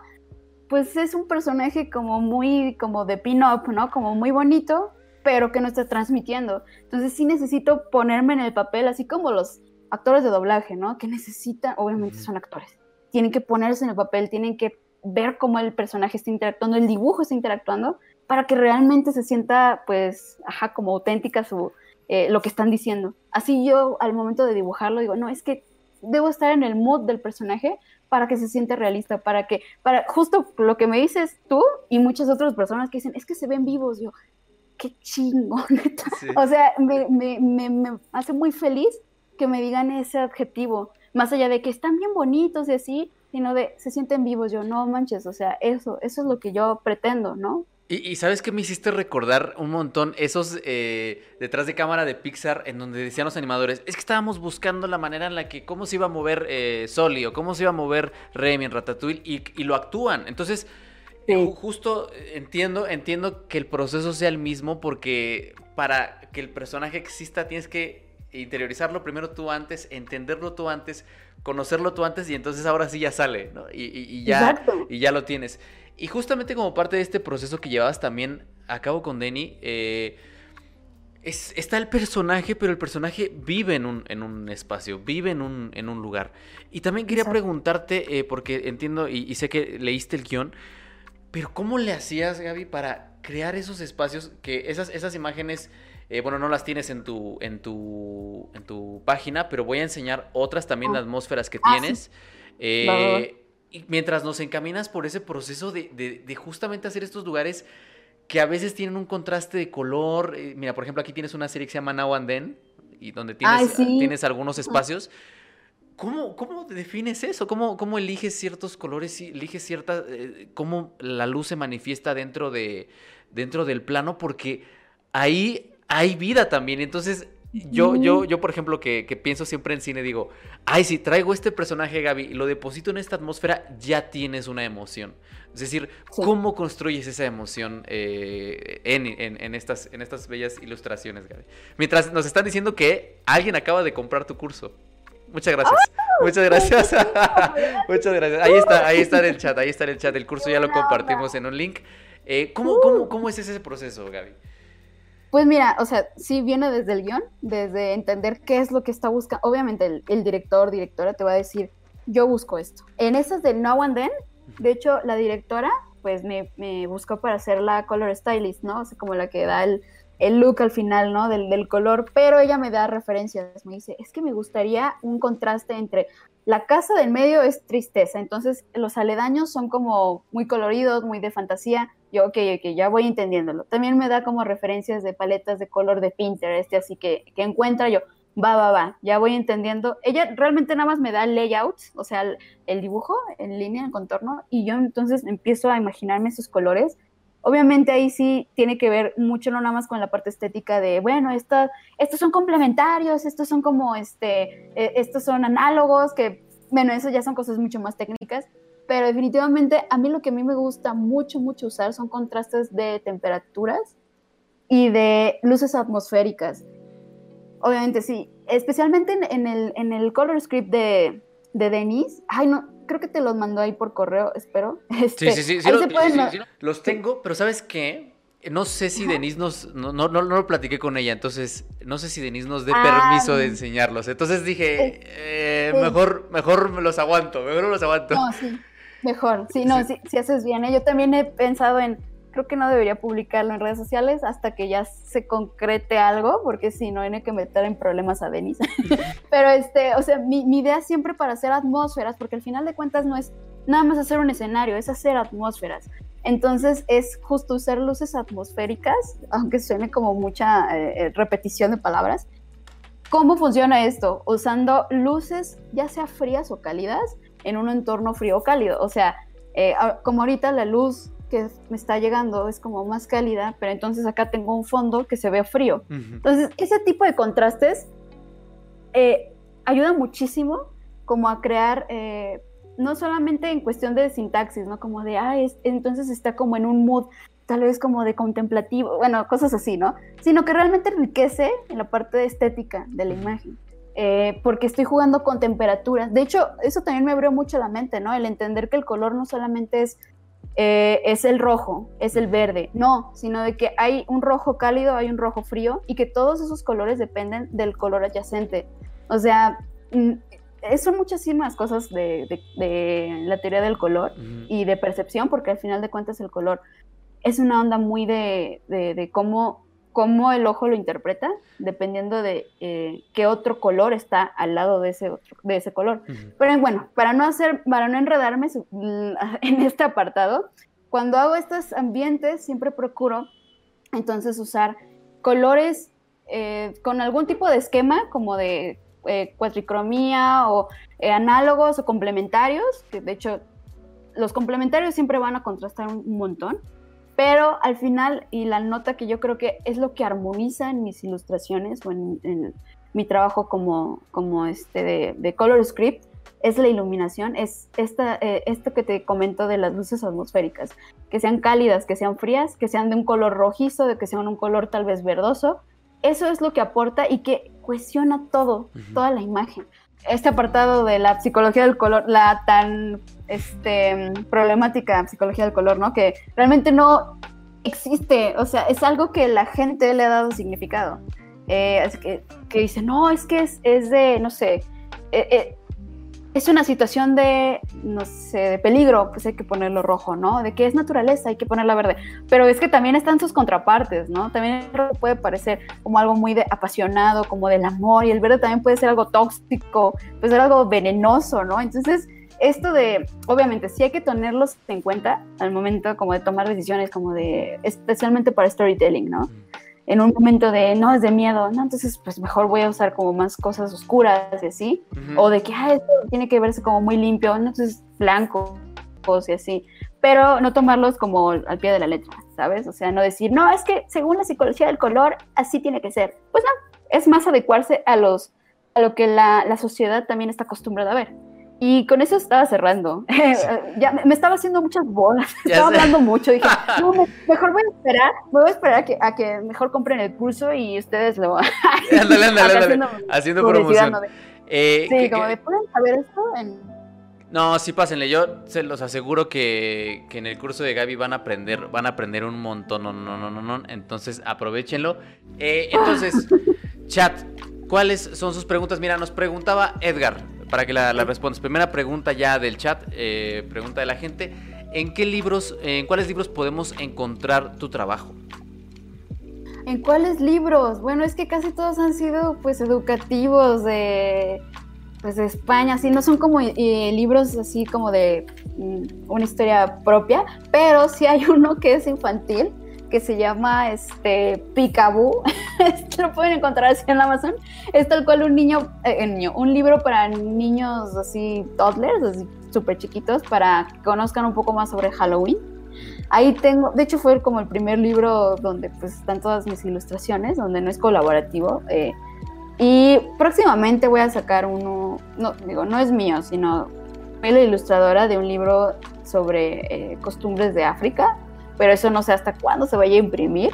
S2: pues es un personaje como muy, como de pin-up, ¿no? Como muy bonito, pero que no está transmitiendo. Entonces sí necesito ponerme en el papel, así como los actores de doblaje, ¿no? Que necesitan, obviamente son actores, tienen que ponerse en el papel, tienen que ver cómo el personaje está interactuando, el dibujo está interactuando, para que realmente se sienta, pues, ajá, como auténtica su, eh, lo que están diciendo. Así yo al momento de dibujarlo digo, no, es que debo estar en el mood del personaje para que se siente realista, para que, para justo lo que me dices tú y muchas otras personas que dicen, es que se ven vivos, yo, qué chingo, O sea, me, me, me, hace muy feliz que me digan ese adjetivo, más allá de que están bien bonitos y así, sino de se sienten vivos, yo, no manches, o sea, eso, eso es lo que yo pretendo, ¿no?
S1: Y, sabes que me hiciste recordar un montón esos eh, detrás de cámara de Pixar en donde decían los animadores, es que estábamos buscando la manera en la que cómo se iba a mover eh, Soli o cómo se iba a mover Remy en Ratatouille y, lo actúan. Entonces, justo entiendo, entiendo que el proceso sea el mismo porque para que el personaje exista tienes que interiorizarlo primero tú antes, entenderlo tú antes, conocerlo tú antes y entonces ahora sí ya sale, ¿no? Y, ya, y ya lo tienes. Y justamente como parte de este proceso que llevabas también a cabo con Denny, eh, está el personaje, pero el personaje vive en un, en un espacio, vive en un, en un lugar. Y también quería preguntarte, eh, porque entiendo y, sé que leíste el guion, pero ¿cómo le hacías, Gaby, para crear esos espacios, que esas, esas imágenes... Eh, bueno, no las tienes en tu, en tu, en tu página, pero voy a enseñar otras también, las ah. atmósferas que ah, tienes y mientras nos encaminas por ese proceso de, justamente hacer estos lugares que a veces tienen un contraste de color. Eh, mira, por ejemplo, aquí tienes una serie que se llama Now and Then, y donde tienes, tienes algunos espacios. ¿Cómo, ¿Cómo defines eso? ¿Cómo, cómo eliges ciertos colores y eliges cierta. Eh, cómo la luz se manifiesta dentro, de, dentro del plano? Porque ahí hay vida también. Entonces, yo, yo, yo, por ejemplo, que, pienso siempre en cine, digo, ay, si traigo este personaje, Gaby, y lo deposito en esta atmósfera, ya tienes una emoción. Es decir, ¿cómo construyes esa emoción eh, en, estas, en estas bellas ilustraciones, Gaby? Mientras nos están diciendo que alguien acaba de comprar tu curso. Muchas gracias. Muchas gracias. Muchas gracias. Ahí está, ahí está en el chat, ahí está en el chat. El curso ya lo compartimos en un link. Eh, ¿cómo, cómo, ¿Cómo es ese proceso, Gaby?
S2: Pues mira, o sea, sí viene desde el guion, desde entender qué es lo que está buscando. Obviamente el, director, directora te va a decir, yo busco esto. En esas de Now and Then, de hecho, la directora, pues me, me buscó para hacer la color stylist, ¿no? O sea, como la que da el, el look al final, ¿no? Del, del, color, pero ella me da referencias, me dice, es que me gustaría un contraste entre la casa del medio es tristeza, entonces los aledaños son como muy coloridos, muy de fantasía, yo, ok, ok, ya voy entendiéndolo. También me da como referencias de paletas de color de Pinterest, así que, que encuentra yo, va, va, va, ya voy entendiendo. Ella realmente nada más me da layout, o sea, el, el dibujo en línea, el contorno, y yo entonces empiezo a imaginarme esos colores Obviamente ahí sí tiene que ver mucho no nada más con la parte estética de, bueno, estos son complementarios, estos son como, este, e, estos son análogos, que, bueno, eso ya son cosas mucho más técnicas, pero definitivamente a mí lo que a mí me gusta mucho, mucho usar son contrastes de temperaturas y de luces atmosféricas. Obviamente sí, especialmente en, el, en el color script de, de Denise, ay no, creo que te los mandó ahí por correo, espero.
S1: sí, sí, sí, sí, los tengo, pero ¿sabes qué? No sé si Denise nos. No, no, no, lo platiqué con ella, entonces no sé si Denise nos dé ah, permiso de enseñarlos. Entonces dije, eh, mejor, mejor me los aguanto, mejor me los aguanto.
S2: No, sí, mejor. Sí, no, si, si haces bien. ¿eh? Yo también he pensado en creo que no debería publicarlo en redes sociales hasta que ya se concrete algo, porque si no, hay que meter en problemas a Denise. Pero, este, o sea, mi, mi idea siempre para hacer atmósferas, porque al final de cuentas no es nada más hacer un escenario, es hacer atmósferas. Entonces es justo usar luces atmosféricas, aunque suene como mucha eh, eh, repetición de palabras. ¿Cómo funciona esto? Usando luces ya sea frías o cálidas en un entorno frío o cálido. O sea, eh, como ahorita la luz que me está llegando es como más cálida, pero entonces acá tengo un fondo que se ve frío. Entonces, ese tipo de contrastes eh, ayuda muchísimo como a crear, eh, no solamente en cuestión de sintaxis, ¿no? Como de, ah, entonces está como en un mood tal vez como de contemplativo, bueno, cosas así, ¿no? Sino que realmente enriquece en la parte de estética de la imagen. Eh, porque estoy jugando con temperaturas. De hecho, eso también me abrió mucho la mente, ¿no? El entender que el color no solamente es eh, es el rojo, es el verde, no, sino de que hay un rojo cálido, hay un rojo frío y que todos esos colores dependen del color adyacente. O sea, mm, son muchísimas cosas de, la teoría del color y de percepción, porque al final de cuentas el color es una onda muy de, cómo cómo el ojo lo interpreta, dependiendo de eh, qué otro color está al lado de ese, de ese color. Pero bueno, para no hacer, para no enredarme en este apartado, cuando hago estos ambientes siempre procuro entonces usar colores eh, con algún tipo de esquema, como de eh, cuatricromía o análogos o complementarios, que de hecho los complementarios siempre van a contrastar un montón pero al final, y la nota que yo creo que es lo que armoniza en mis ilustraciones o en, mi trabajo como, como este de, color script, es la iluminación, es esta, eh, esto que te comento de las luces atmosféricas, que sean cálidas, que sean frías, que sean de un color rojizo, de que sean un color tal vez verdoso. Eso es lo que aporta y que cuestiona todo, toda la imagen este apartado de la psicología del color, la tan este, problemática psicología del color, ¿no? Que realmente no existe, o sea, es algo que la gente le ha dado significado. Eh, que, que dice, no, es que es, es de, no sé, eh, eh, es una situación de, no sé, de peligro, pues hay que ponerlo rojo, ¿no? De que es naturaleza, hay que ponerla verde. Pero es que también están sus contrapartes, ¿no? También el rojo puede parecer como algo muy apasionado, como del amor, y el verde también puede ser algo tóxico, puede ser algo venenoso, ¿no? Entonces, esto de, obviamente, sí hay que tenerlos en cuenta al momento como de tomar decisiones, como de, especialmente para storytelling, ¿no? En un momento de, no, es de miedo, no, entonces pues mejor voy a usar como más cosas oscuras y así, o de que, ah, esto tiene que verse como muy limpio, entonces blanco y así, pero no tomarlos como al pie de la letra, ¿sabes? O sea, no decir, no, es que según la psicología del color, así tiene que ser. Pues no, es más adecuarse a, los, a lo que la, la sociedad también está acostumbrada a ver. Y con eso estaba cerrando. ya me, estaba haciendo muchas bolas, estaba hablando mucho. Dije, no, mejor voy a esperar, voy a esperar a que, a que mejor compren el curso y ustedes lo.
S1: ándale, ándale, ándale. Haciendo, promoción.
S2: Eh, sí, como de, ¿pueden saber esto? En...
S1: No, sí, pásenle. Yo se los aseguro que, que, en el curso de Gaby van a aprender, van a aprender un montón. No, no, no, no, no. Entonces, aprovechenlo. Eh, entonces, chat, ¿cuáles son sus preguntas? Mira, nos preguntaba Edgar para que la, respondas. Primera pregunta ya del chat, eh, pregunta de la gente. ¿En qué libros, en cuáles libros podemos encontrar tu trabajo?
S2: ¿En cuáles libros? Bueno, es que casi todos han sido pues educativos de pues de España, así no son como eh, libros así como de mm, una historia propia, pero sí hay uno que es infantil que se llama este Picaboo. Lo pueden encontrar así en Amazon. Es tal cual un niño, eh, niño, un libro para niños así toddlers, así súper chiquitos, para que conozcan un poco más sobre Halloween. Ahí tengo, de hecho fue como el primer libro donde pues están todas mis ilustraciones, donde no es colaborativo. Eh, y próximamente voy a sacar uno, no digo, no es mío, sino soy la ilustradora de un libro sobre eh, costumbres de África pero eso no sé hasta cuándo se vaya a imprimir.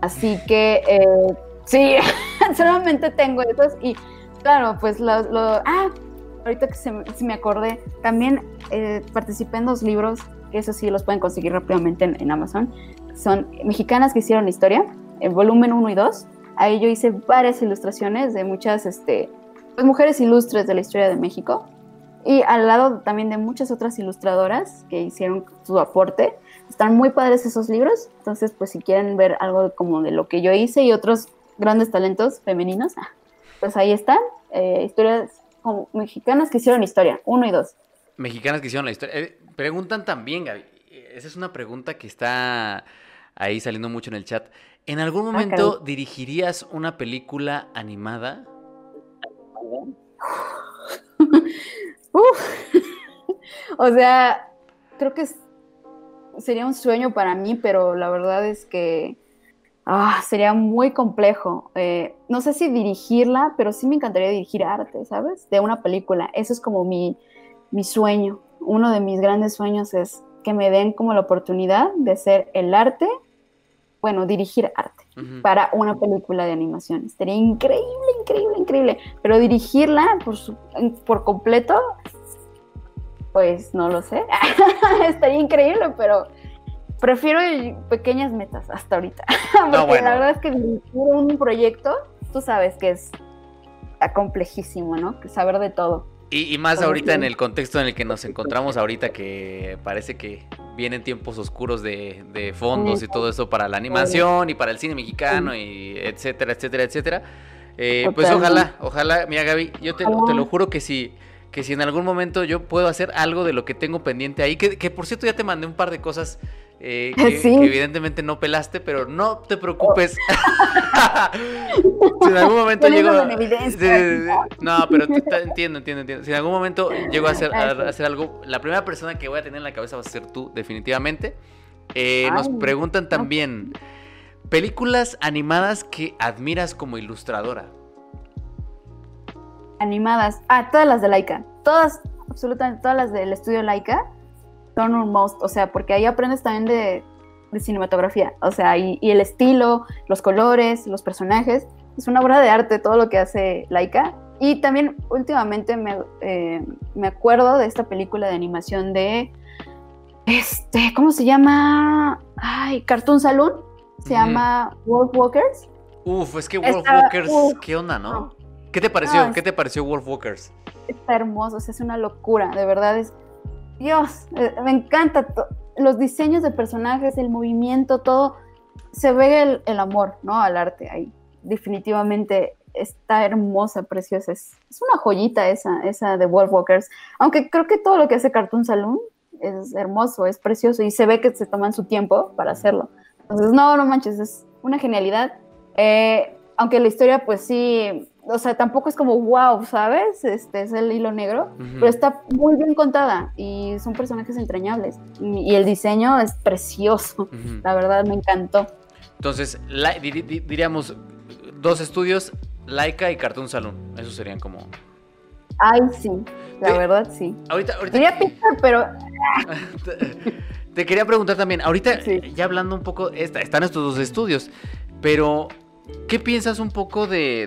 S2: Así que eh, sí, solamente tengo esos y claro, pues lo, ah, ahorita que se, me acordé, también eh, participé en dos libros, que eso sí los pueden conseguir rápidamente en, Amazon, son Mexicanas que hicieron historia, el volumen 1 y 2. Ahí yo hice varias ilustraciones de muchas este, pues, mujeres ilustres de la historia de México. Y al lado también de muchas otras ilustradoras que hicieron su aporte. Están muy padres esos libros, entonces pues si quieren ver algo como de lo que yo hice y otros grandes talentos femeninos, ah, pues ahí están, eh, historias como mexicanas que hicieron historia, uno y dos.
S1: Mexicanas que hicieron la historia. Eh, preguntan también, Gaby, esa es una pregunta que está ahí saliendo mucho en el chat. ¿En algún ah, momento dirigirías una película animada?
S2: o sea, creo que es sería un sueño para mí, pero la verdad es que ah, sería muy complejo. Eh, no sé si dirigirla, pero sí me encantaría dirigir arte, ¿sabes? De una película. Eso es como mi, mi sueño. Uno de mis grandes sueños es que me den como la oportunidad de hacer el arte, bueno, dirigir arte para una película de animación. Sería increíble, increíble, increíble. Pero dirigirla por, por completo pues no lo sé. Estaría increíble, pero prefiero pequeñas metas hasta ahorita. Porque la verdad es que un proyecto, tú sabes que es complejísimo, ¿no? Saber de todo.
S1: Y, más ahorita en el contexto en el que nos encontramos ahorita, que parece que vienen tiempos oscuros de, fondos y todo eso para la animación y para el cine mexicano y etcétera, etcétera, etcétera. Eh, pues ojalá, ojalá, mira Gaby, yo te, te lo juro que si que si en algún momento yo puedo hacer algo de lo que tengo pendiente ahí, que, por cierto ya te mandé un par de cosas eh, que, evidentemente no pelaste, pero no te preocupes. si en algún momento llego... no, pero entiendo, entiendo, entiendo. Si en algún momento llego a hacer, hacer algo, la primera persona que voy a tener en la cabeza va a ser tú, definitivamente. Eh, nos preguntan también, películas animadas que admiras como ilustradora
S2: animadas. Ah, todas las de Laika. Todas, absolutamente todas las del estudio Laika son un most. O sea, porque ahí aprendes también de, cinematografía. O sea, y, el estilo, los colores, los personajes. Es una obra de arte todo lo que hace Laika. Y también últimamente me, eh, me acuerdo de esta película de animación de. Este, ¿cómo se llama? Ay, Cartoon Saloon. Se llama Wolf Walkers.
S1: Uf, es que Wolf Walkers, ¿qué onda, no? ¿Qué te pareció? ¿Qué te pareció Wolf Walkers?
S2: Está hermoso, es una locura, de verdad es. Dios, eh, me encanta los diseños de personajes, el movimiento, todo. Se ve el, amor, ¿no? Al arte ahí. Definitivamente está hermosa, preciosa. Es, una joyita esa, esa de Wolf Walkers. Aunque creo que todo lo que hace Cartoon Saloon es hermoso, es precioso y se ve que se toman su tiempo para hacerlo. Entonces, no, no manches, es una genialidad Eh, aunque la historia, pues sí, o sea, tampoco es como wow, ¿sabes? Este es el hilo negro, pero está muy bien contada y son personajes entrañables. Y el diseño es precioso, la verdad me encantó.
S1: Entonces, diríamos dos estudios, Laika y Cartoon Saloon. Esos serían como.
S2: Ay, sí, la verdad sí.
S1: Ahorita, ahorita.
S2: Diría Pixar, pero.
S1: Te quería preguntar también, ahorita ya hablando un poco, están estos dos estudios, pero ¿Qué piensas un poco de,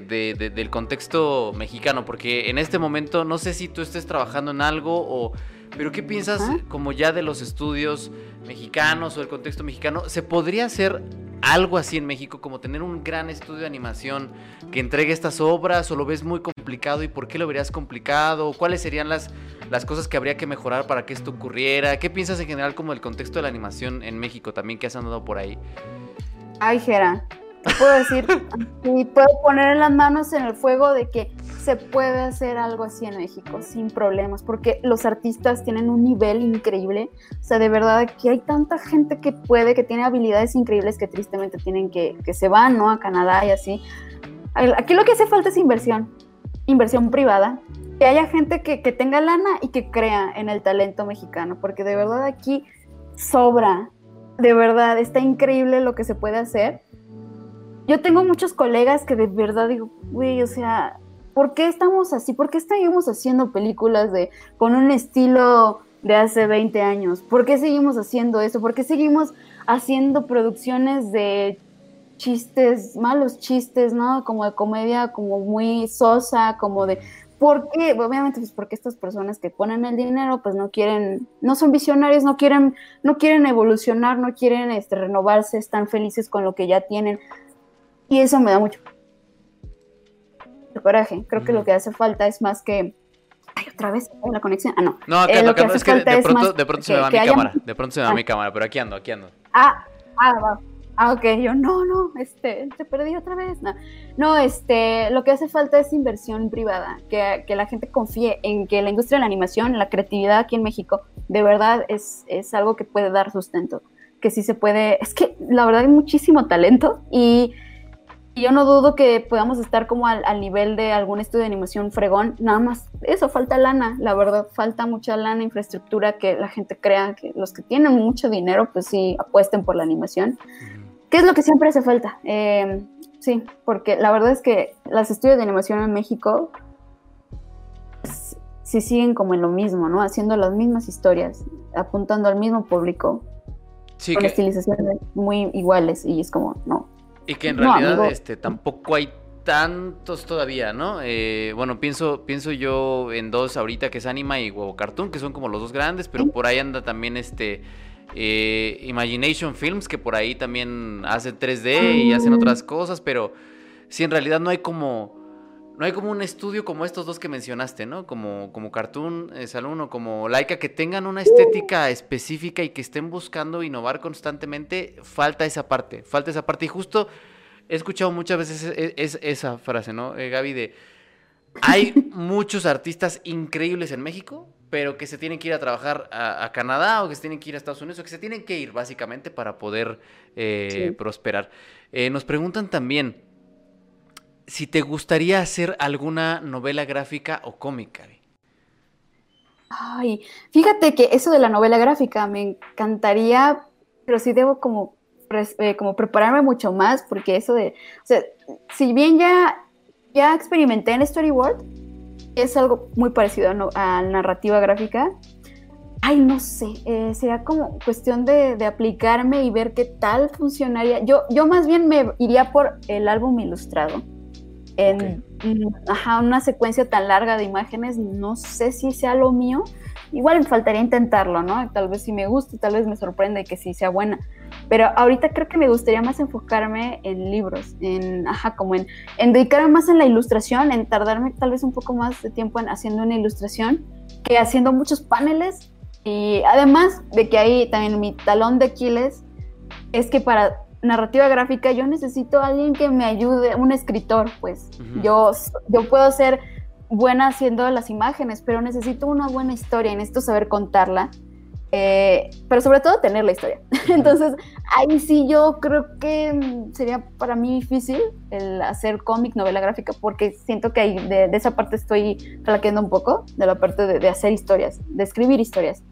S1: del contexto mexicano? Porque en este momento no sé si tú estés trabajando en algo o... Pero ¿qué piensas como ya de los estudios mexicanos o el contexto mexicano? ¿Se podría hacer algo así en México, como tener un gran estudio de animación que entregue estas obras o lo ves muy complicado y por qué lo verías complicado? ¿Cuáles serían las, las cosas que habría que mejorar para que esto ocurriera? ¿Qué piensas en general como el contexto de la animación en México también que has andado por ahí?
S2: Ay, Gera, puedo decir y puedo poner las manos en el fuego de que se puede hacer algo así en México sin problemas, porque los artistas tienen un nivel increíble. O sea, de verdad que hay tanta gente que puede, que tiene habilidades increíbles que tristemente tienen que, que se van, ¿no? A Canadá y así. Aquí lo que hace falta es inversión, inversión privada, que haya gente que, que tenga lana y que crea en el talento mexicano, porque de verdad aquí sobra, de verdad, está increíble lo que se puede hacer yo tengo muchos colegas que de verdad digo, güey, o sea, ¿por qué estamos así? ¿Por qué seguimos haciendo películas de con un estilo de hace 20 años? ¿Por qué seguimos haciendo eso? ¿Por qué seguimos haciendo producciones de chistes, malos chistes, ¿no? Como de comedia, como muy sosa, como de... ¿Por qué? Obviamente, pues porque estas personas que ponen el dinero, pues no quieren, no son visionarios, no quieren, no quieren evolucionar, no quieren este, renovarse, están felices con lo que ya tienen. Y eso me da mucho coraje. Creo que lo que hace falta es más que. Ay, otra vez la conexión. Ah, no.
S1: No, acá, eh, lo que hace es que de pronto, de pronto se me va mi cámara. De pronto se me va mi cámara, pero aquí ando, aquí ando.
S2: Ah, ah, va. Ah, ok, yo no, no, este, te perdí otra vez. No, no este, lo que hace falta es inversión privada, que, que, la gente confíe en que la industria de la animación, la creatividad aquí en México, de verdad es, es algo que puede dar sustento, que sí se puede, es que la verdad hay muchísimo talento y yo no dudo que podamos estar como al, nivel de algún estudio de animación fregón, nada más eso, falta lana, la verdad, falta mucha lana, infraestructura, que la gente crea que los que tienen mucho dinero, pues sí, apuesten por la animación. ¿Qué es lo que siempre hace falta? Em, sí, porque la verdad es que los estudios de animación en México pues, sí siguen como en lo mismo, ¿no? Haciendo las mismas historias, apuntando al mismo público, sí, con estilizaciones muy iguales, y es como, no,
S1: y que en realidad este, tampoco hay tantos todavía, ¿no? Eh, bueno, pienso, pienso yo en dos ahorita, que es Anima y Huevo Cartoon, que son como los dos grandes, pero por ahí anda también este eh, Imagination Films, que por ahí también hace 3D y hacen otras cosas, pero sí, en realidad no hay como no hay como un estudio como estos dos que mencionaste, ¿no? Como, como Cartoon eh, Saloon o como Laika, que tengan una estética específica y que estén buscando innovar constantemente. Falta esa parte, falta esa parte. Y justo he escuchado muchas veces esa frase, ¿no, eh, Gaby? De, hay muchos artistas increíbles en México, pero que se tienen que ir a trabajar a, Canadá o que se tienen que ir a Estados Unidos o que se tienen que ir básicamente para poder eh, prosperar. Eh, nos preguntan también si te gustaría hacer alguna novela gráfica o cómica.
S2: Ay, fíjate que eso de la novela gráfica me encantaría, pero sí debo como, eh, como prepararme mucho más, porque eso de, o sea, si bien ya, ya experimenté en Storyboard, es algo muy parecido a, narrativa gráfica, ay, no sé, eh, sería como cuestión de, de, aplicarme y ver qué tal funcionaría. Yo, yo más bien me iría por el álbum ilustrado en una secuencia tan larga de imágenes, no sé si sea lo mío. Igual me faltaría intentarlo, ¿no? Tal vez si me guste, tal vez me sorprende que sí sea buena. Pero ahorita creo que me gustaría más enfocarme en libros, en, ajá, como en, en dedicarme más en la ilustración, en tardarme tal vez un poco más de tiempo en haciendo una ilustración que haciendo muchos paneles. Y además de que ahí también mi talón de Aquiles es que para narrativa gráfica, yo necesito a alguien que me ayude, un escritor, pues. yo, yo puedo ser buena haciendo las imágenes, pero necesito una buena historia, necesito saber contarla. Eh, pero sobre todo tener la historia. Entonces, ahí sí yo creo que sería para mí difícil el hacer cómic, novela gráfica, porque siento que ahí de, esa parte estoy flaqueando un poco, de la parte de, hacer historias, de escribir historias.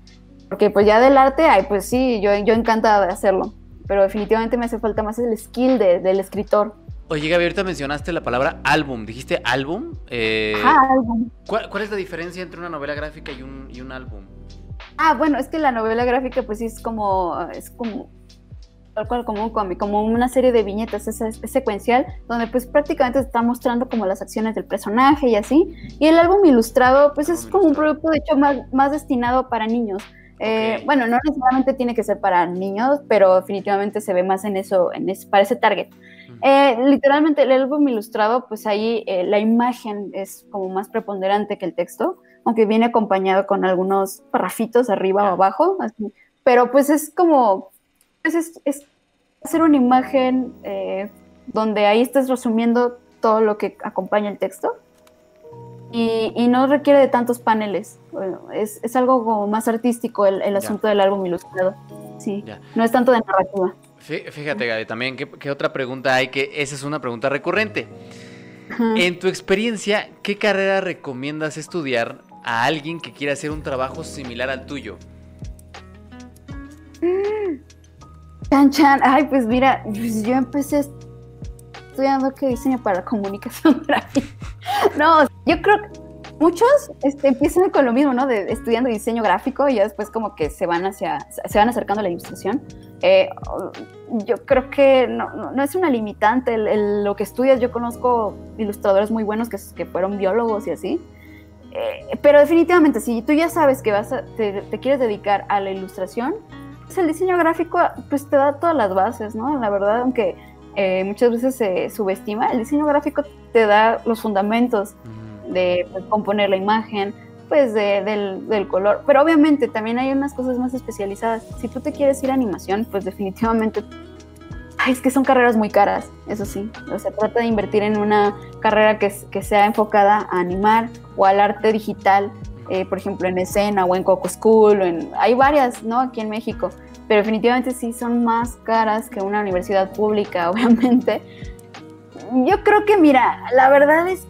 S2: Porque pues ya del arte, ay, pues sí, yo, yo encantada de hacerlo, pero definitivamente me hace falta más el skill del escritor.
S1: Oye, Gaby, ahorita mencionaste la palabra álbum. ¿Dijiste álbum?
S2: Eh, álbum.
S1: ¿cuál, es la diferencia entre una novela gráfica y un, y un álbum?
S2: Ah, bueno, es que la novela gráfica pues sí es como, es como, tal cual como un cómic, como una serie de viñetas, es, secuencial, donde pues prácticamente está mostrando como las acciones del personaje y así. Y el álbum ilustrado pues es como un producto de hecho más, más destinado para niños. Eh, bueno, no necesariamente tiene que ser para niños, pero definitivamente se ve más en eso, en ese, para ese target. Eh, literalmente el álbum ilustrado, pues ahí eh, la imagen es como más preponderante que el texto aunque viene acompañado con algunos parrafitos arriba o abajo, pero pues es como, pues es, hacer una imagen eh, donde ahí estés resumiendo todo lo que acompaña el texto y, no requiere de tantos paneles, es, algo como más artístico el, asunto del álbum ilustrado, sí, no es tanto de narrativa.
S1: Fíjate, Gaby, también, ¿qué, otra pregunta hay? Que esa es una pregunta recurrente. En tu experiencia, ¿qué carrera recomiendas estudiar a alguien que quiera hacer un trabajo similar al tuyo?
S2: Chan, chan. Ay, pues mira, yo empecé estudiando que diseño para comunicación gráfica. No, yo creo que muchos este, empiezan con lo mismo, ¿no? De estudiando diseño gráfico y ya después como que se van hacia, se van acercando a la ilustración. Eh, yo creo que no, no, es una limitante lo que estudias. Yo conozco ilustradores muy buenos que, que fueron biólogos y así. Eh, pero definitivamente, si tú ya sabes que vas te, quieres dedicar a la ilustración, pues el diseño gráfico pues te da todas las bases, ¿no? La verdad, aunque eh, muchas veces se subestima, el diseño gráfico te da los fundamentos de pues, componer la imagen, pues del, del, color. Pero obviamente también hay unas cosas más especializadas. Si tú te quieres ir a animación, pues definitivamente es que son carreras muy caras, eso sí. O sea, trata de invertir en una carrera que, que sea enfocada a animar o al arte digital, eh, por ejemplo, en escena o en Coco School. en, hay varias, ¿no? Aquí en México. Pero definitivamente sí son más caras que una universidad pública, obviamente. Yo creo que, mira, la verdad es,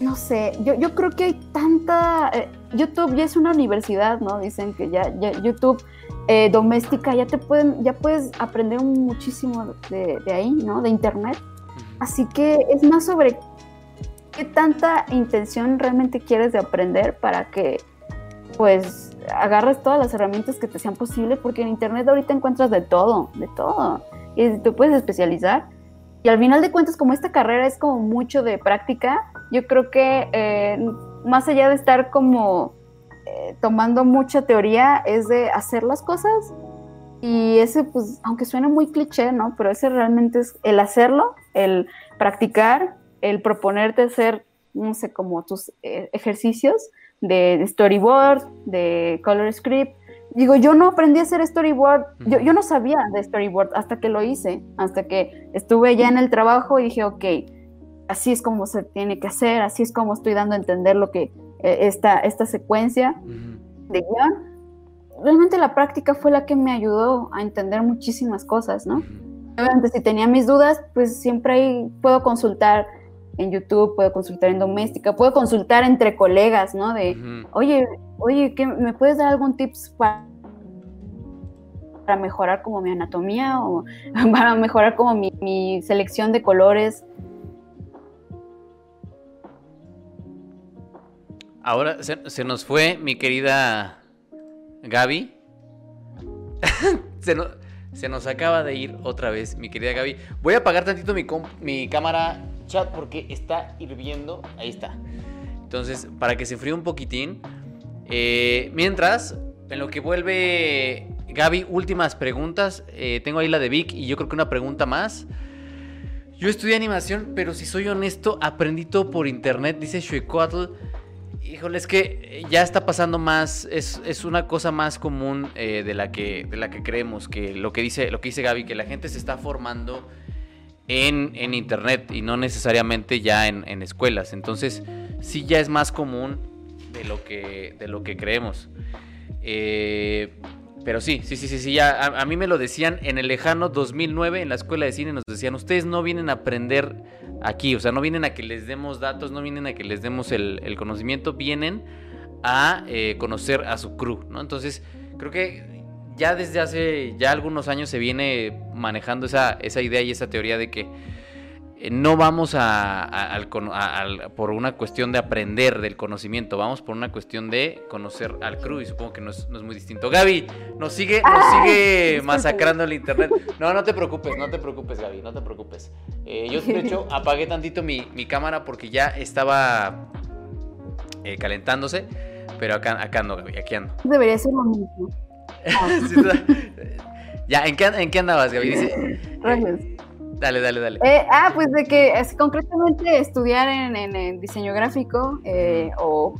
S2: no sé, yo, yo creo que hay tanta... Eh, YouTube ya es una universidad, ¿no? Dicen que ya, ya YouTube eh, doméstica, ya te pueden, ya puedes aprender muchísimo de, ahí, ¿no? De internet. Así que es más sobre qué tanta intención realmente quieres de aprender para que pues agarres todas las herramientas que te sean posibles, porque en internet ahorita encuentras de todo, de todo. Y te puedes especializar. Y al final de cuentas, como esta carrera es como mucho de práctica, yo creo que eh, más allá de estar como eh, tomando mucha teoría es de hacer las cosas y ese pues aunque suene muy cliché, ¿no? Pero ese realmente es el hacerlo, el practicar, el proponerte hacer, no sé, como tus eh, ejercicios de, storyboard, de color script. Digo, yo no aprendí a hacer storyboard, yo, yo no sabía de storyboard hasta que lo hice, hasta que estuve ya en el trabajo y dije, ok, así es como se tiene que hacer, así es como estoy dando a entender lo que eh, esta, esta secuencia de guion, realmente la práctica fue la que me ayudó a entender muchísimas cosas, ¿no? Obviamente si tenía mis dudas, pues siempre ahí puedo consultar en YouTube, puedo consultar en doméstica, puedo consultar entre colegas, ¿no? De, oye, oye, ¿qué, ¿me puedes dar algún tips para, para mejorar como mi anatomía o para mejorar como mi, mi selección de colores?
S1: Ahora se, nos fue mi querida Gaby. se, nos acaba de ir otra vez mi querida Gaby. Voy a apagar tantito mi, mi cámara chat porque está hirviendo. Ahí está. Entonces, para que se fríe un poquitín. Eh, mientras, en lo que vuelve Gaby, últimas preguntas. Eh, tengo ahí la de Vic y yo creo que una pregunta más. Yo estudié animación, pero si soy honesto, aprendí todo por internet, dice Shuecoatl. Híjole, es que eh, ya está pasando más, es, una cosa más común de, la que, de la que creemos, que lo que dice, lo que dice Gaby, que la gente se está formando en, internet y no necesariamente ya en, escuelas. Entonces, sí ya es más común de lo que, de lo que creemos. Eh, pero sí, sí, sí, sí, sí, ya a, mí me lo decían en el lejano 2009 en la escuela de cine, nos decían, ustedes no vienen a aprender aquí, o sea, no vienen a que les demos datos, no vienen a que les demos el, conocimiento, vienen a eh, conocer a su crew, ¿no? Entonces, creo que ya desde hace ya algunos años se viene manejando esa, esa idea y esa teoría de que eh, no vamos a, por una cuestión de aprender del conocimiento, vamos por una cuestión de conocer al crew y supongo que no es, muy distinto. Gaby, nos sigue, nos sigue masacrando el internet. No, no te preocupes, no te preocupes, Gaby, no te preocupes. Eh, yo de hecho apagué tantito mi, cámara porque ya estaba eh, calentándose, pero acá, acá ando, Gaby, aquí ando.
S2: Debería ser lo mismo.
S1: ya, ¿en qué, ¿en qué andabas, Gaby? Dice, Gracias. Dale, dale, dale.
S2: Eh, ah, pues de que es, concretamente estudiar en, diseño gráfico eh, o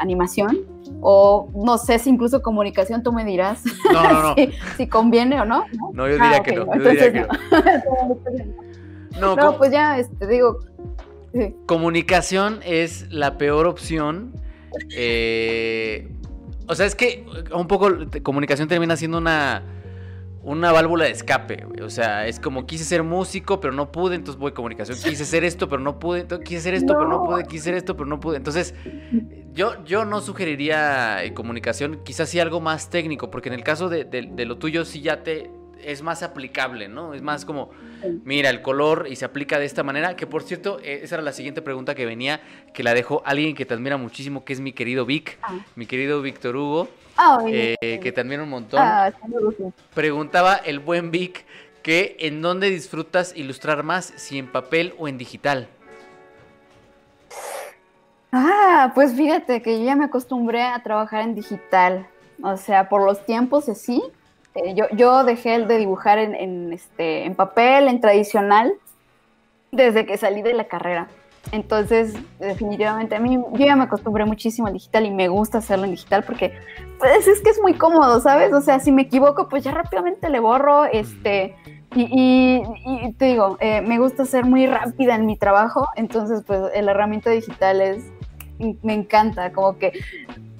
S2: animación o no sé si incluso comunicación, tú me dirás no, no, no. si, conviene o no.
S1: No, yo diría ah, que no. Yo diría que
S2: no. no, pues ya, este, digo.
S1: Comunicación es la peor opción. Eh, o sea, es que un poco comunicación termina siendo una una válvula de escape, O sea, es como quise ser músico, pero no pude, entonces voy a comunicación. Quise ser esto, pero no pude. Entonces, quise ser esto, pero no pude. Quise ser esto, pero no pude. Entonces, yo, yo no sugeriría eh, comunicación, quizás sí algo más técnico, porque en el caso de, de lo tuyo sí ya te es más aplicable, ¿no? Es más como, mira, el color y se aplica de esta manera, que por cierto, eh, esa era la siguiente pregunta que venía, que la dejó alguien que te admira muchísimo, que es mi querido Vic, ah. mi querido Víctor Hugo, eh, que te admira un montón. Ah, Preguntaba el buen Vic que en dónde disfrutas ilustrar más, si en papel o en digital.
S2: Ah, pues fíjate que yo ya me acostumbré a trabajar en digital. O sea, por los tiempos así, eh, yo, yo, dejé el de dibujar en, este, en papel, en tradicional, desde que salí de la carrera. Entonces, definitivamente, a mí yo ya me acostumbré muchísimo al digital y me gusta hacerlo en digital porque pues, es que es muy cómodo, ¿sabes? O sea, si me equivoco, pues ya rápidamente le borro, este, y, te digo, eh, me gusta ser muy rápida en mi trabajo, entonces, pues, la herramienta digital es, me encanta, como que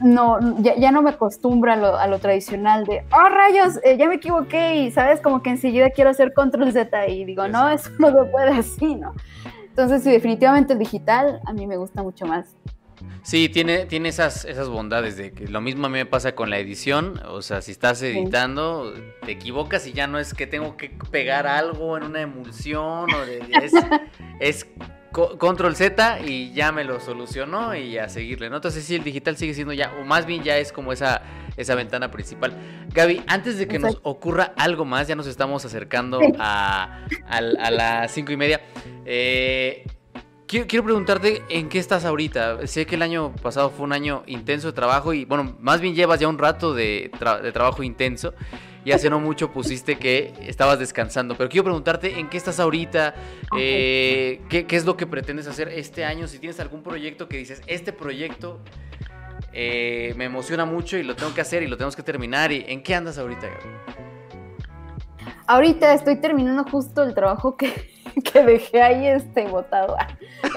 S2: no, ya, no me acostumbro a lo, tradicional de, oh rayos, eh, ya me equivoqué y sabes, como que enseguida quiero hacer control Z y digo, no, eso no se puede así, ¿no? Entonces, sí, definitivamente el digital a mí me gusta mucho más.
S1: Sí, tiene, tiene esas, esas bondades de que lo mismo a mí me pasa con la edición, o sea, si estás editando, te equivocas y ya no es que tengo que pegar algo en una emulsión, o es, es control Z y ya me lo solucionó y a seguirle, ¿no? Entonces sí, el digital sigue siendo ya, o más bien ya es como esa, esa ventana principal. Gaby, antes de que nos ocurra algo más, ya nos estamos acercando a, las cinco y media. Eh, quiero, preguntarte en qué estás ahorita. Sé que el año pasado fue un año intenso de trabajo y, bueno, más bien llevas ya un rato de, de trabajo intenso y hace no mucho pusiste que estabas descansando. Pero quiero preguntarte en qué estás ahorita, eh, qué, es lo que pretendes hacer este año, si tienes algún proyecto que dices, este proyecto eh, me emociona mucho y lo tengo que hacer y lo tenemos que terminar. ¿Y ¿En qué andas ahorita,
S2: Ahorita estoy terminando justo el trabajo que, que dejé ahí este botado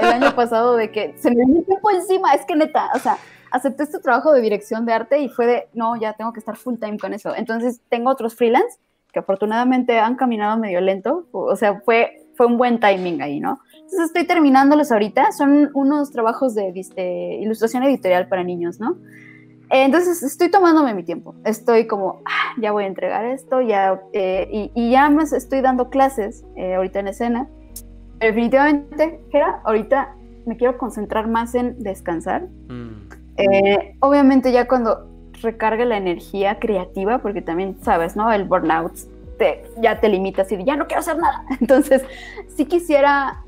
S2: el año pasado de que se me dio tiempo encima, es que neta, o sea, acepté este trabajo de dirección de arte y fue de, no, ya tengo que estar full time con eso. Entonces tengo otros freelance que afortunadamente han caminado medio lento, o sea, fue, fue un buen timing ahí, ¿no? Entonces estoy terminándolos ahorita, son unos trabajos de, ilustración editorial para niños, ¿no? Entonces estoy tomándome mi tiempo, estoy como, ah, ya voy a entregar esto, ya, eh, y, ya más estoy dando clases eh, ahorita en escena. Definitivamente, Gera, ahorita me quiero concentrar más en descansar. Mm. Eh, obviamente ya cuando recargue la energía creativa, porque también sabes, ¿no? El burnout te, ya te limitas y ya no quiero hacer nada. Entonces, sí quisiera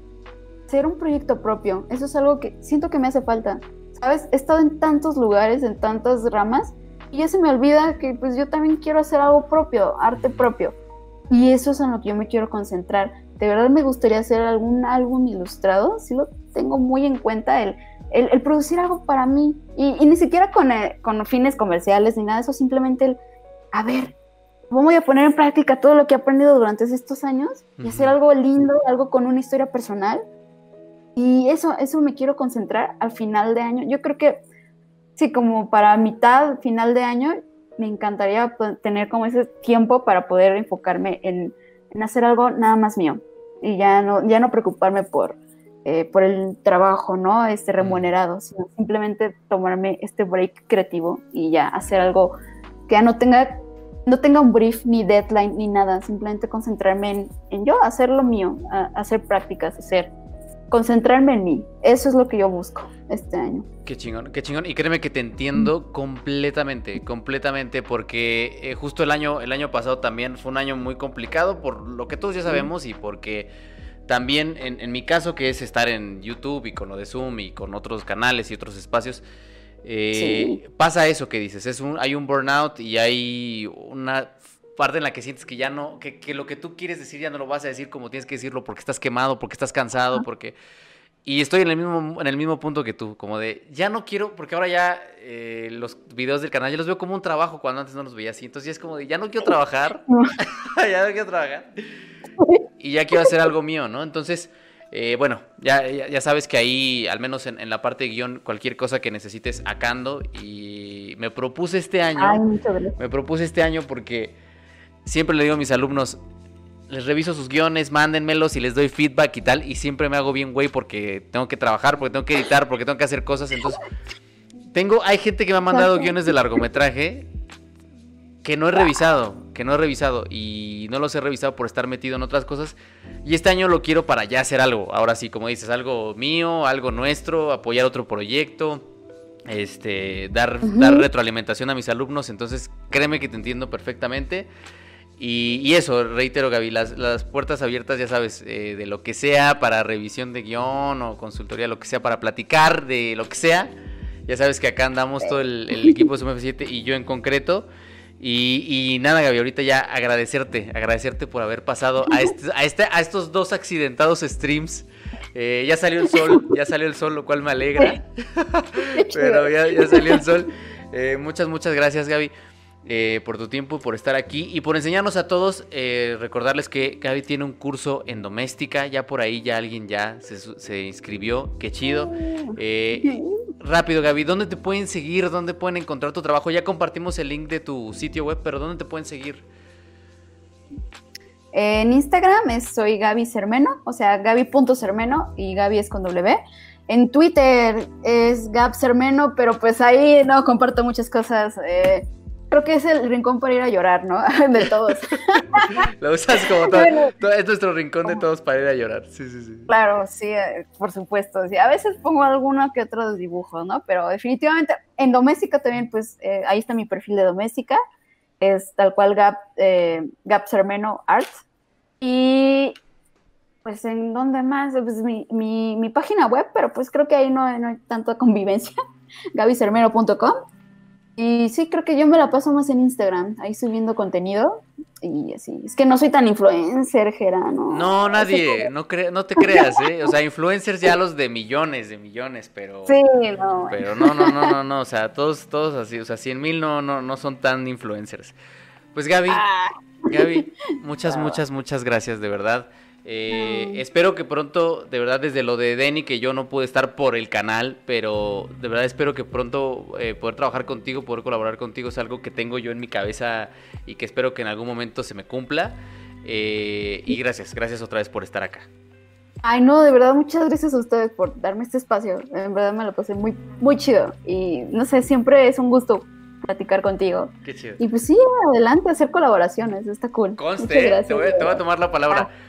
S2: hacer un proyecto propio. Eso es algo que siento que me hace falta. ¿Sabes? He estado en tantos lugares, en tantas ramas, y ya se me olvida que pues yo también quiero hacer algo propio, arte propio. Y eso es en lo que yo me quiero concentrar. De verdad me gustaría hacer algún álbum ilustrado, sí lo tengo muy en cuenta, el el, producir algo para mí, y, ni siquiera con, eh, con, fines comerciales ni nada de eso, simplemente el, a ver, ¿cómo voy a poner en práctica todo lo que he aprendido durante estos años y hacer algo lindo, algo con una historia personal? Y eso, eso me quiero concentrar al final de año. Yo creo que, sí, como para mitad, final de año, me encantaría tener como ese tiempo para poder enfocarme en, en hacer algo nada más mío y ya no, ya no preocuparme por, eh, por el trabajo, ¿no? Este remunerado, sino simplemente tomarme este break creativo y ya hacer algo que ya no tenga, no tenga un brief ni deadline ni nada, simplemente concentrarme en, en yo, hacer lo mío, hacer prácticas, hacer concentrarme en mí. Eso es lo que yo busco este año.
S1: Qué chingón, qué chingón. Y créeme que te entiendo completamente, completamente, porque eh, justo el año, el año pasado también fue un año muy complicado por lo que todos ya sabemos y porque también en, mi caso, que es estar en YouTube y con lo de Zoom y con otros canales y otros espacios, eh, pasa eso que dices, es un, hay un burnout y hay una parte en la que sientes que ya no, que, lo que tú quieres decir ya no lo vas a decir como tienes que decirlo porque estás quemado, porque estás cansado, porque... Y estoy en el mismo, en el mismo punto que tú, como de, ya no quiero, porque ahora ya eh, los videos del canal ya los veo como un trabajo cuando antes no los veía así. Entonces ya es como de, ya no quiero trabajar, ya no quiero trabajar. Y ya quiero hacer algo mío, ¿no? Entonces, eh, bueno, ya, ya, sabes que ahí, al menos en, la parte de guion, cualquier cosa que necesites, acando. Y me propuse este año, me propuse este año porque siempre le digo a mis alumnos, les reviso sus guiones, mándenmelos y les doy feedback y tal. Y siempre me hago bien, güey, porque tengo que trabajar, porque tengo que editar, porque tengo que hacer cosas. Entonces, tengo, hay gente que me ha mandado guiones de largometraje que no he revisado, que no he revisado. Y no los he revisado por estar metido en otras cosas. Y este año lo quiero para ya hacer algo. Ahora sí, como dices, algo mío, algo nuestro, apoyar otro proyecto. Este, dar, dar retroalimentación a mis alumnos. Entonces, créeme que te entiendo perfectamente. Y, eso, reitero, Gaby, las, las puertas abiertas, ya sabes, eh, de lo que sea para revisión de guion o consultoría, lo que sea para platicar de lo que sea. Ya sabes que acá andamos todo el, equipo de Sum 7 y yo en concreto. Y, nada, Gaby, ahorita ya agradecerte, agradecerte por haber pasado a, este, a, este, a estos dos accidentados streams. Eh, ya salió el sol, ya salió el sol, lo cual me alegra. Pero ya, ya, salió el sol. Eh, muchas, muchas gracias, Gaby. Eh, por tu tiempo, por estar aquí y por enseñarnos a todos. Eh, recordarles que Gaby tiene un curso en doméstica. Ya por ahí ya alguien ya se, inscribió. Qué chido. Eh, rápido, Gaby, ¿dónde te pueden seguir? ¿Dónde pueden encontrar tu trabajo? Ya compartimos el link de tu sitio web, pero ¿dónde te pueden seguir?
S2: En Instagram es soy Gaby Cermeno, o sea, Gaby.cermeno y Gaby es con W. En Twitter es Gab Cermeno, pero pues ahí no comparto muchas cosas creo que es el rincón para ir a llorar, ¿no? De todos.
S1: Lo usas como todo, es nuestro rincón de todos para ir a llorar. Sí, sí, sí.
S2: Claro, sí, eh, por supuesto. Sí, a veces pongo alguno que otro dibujo, ¿no? Pero definitivamente en doméstica también, pues eh, ahí está mi perfil de doméstica. Es tal cual Gap, eh, Gap Sermeno Art. Y pues en dónde más, pues mi, mi, mi, página web, pero pues creo que ahí no, no hay tanta convivencia, gabicermeno.com. Y sí, creo que yo me la paso más en Instagram, ahí subiendo contenido y así. Es que no soy tan influencer, Gerano.
S1: No, nadie, no, no te creas, ¿eh? O sea, influencers ya los de millones, de millones, pero...
S2: Sí, no.
S1: Pero no, no, no, no, no, o sea, todos, todos así, o sea, 100 mil no, no, no son tan influencers. Pues Gaby, ah. Gaby, muchas, muchas, muchas gracias, de verdad. Eh, espero que pronto, de verdad, desde lo de Denny, que yo no pude estar por el canal, pero de verdad espero que pronto eh, poder trabajar contigo, poder colaborar contigo, es algo que tengo yo en mi cabeza y que espero que en algún momento se me cumpla. Eh, y gracias, gracias otra vez por estar acá.
S2: Ay, no, de verdad, muchas gracias a ustedes por darme este espacio. En verdad me lo pasé muy, muy chido. Y no sé, siempre es un gusto platicar contigo.
S1: Qué chido.
S2: Y pues sí, adelante, hacer colaboraciones, está cool.
S1: Conste, te voy, a tomar la palabra. Ah.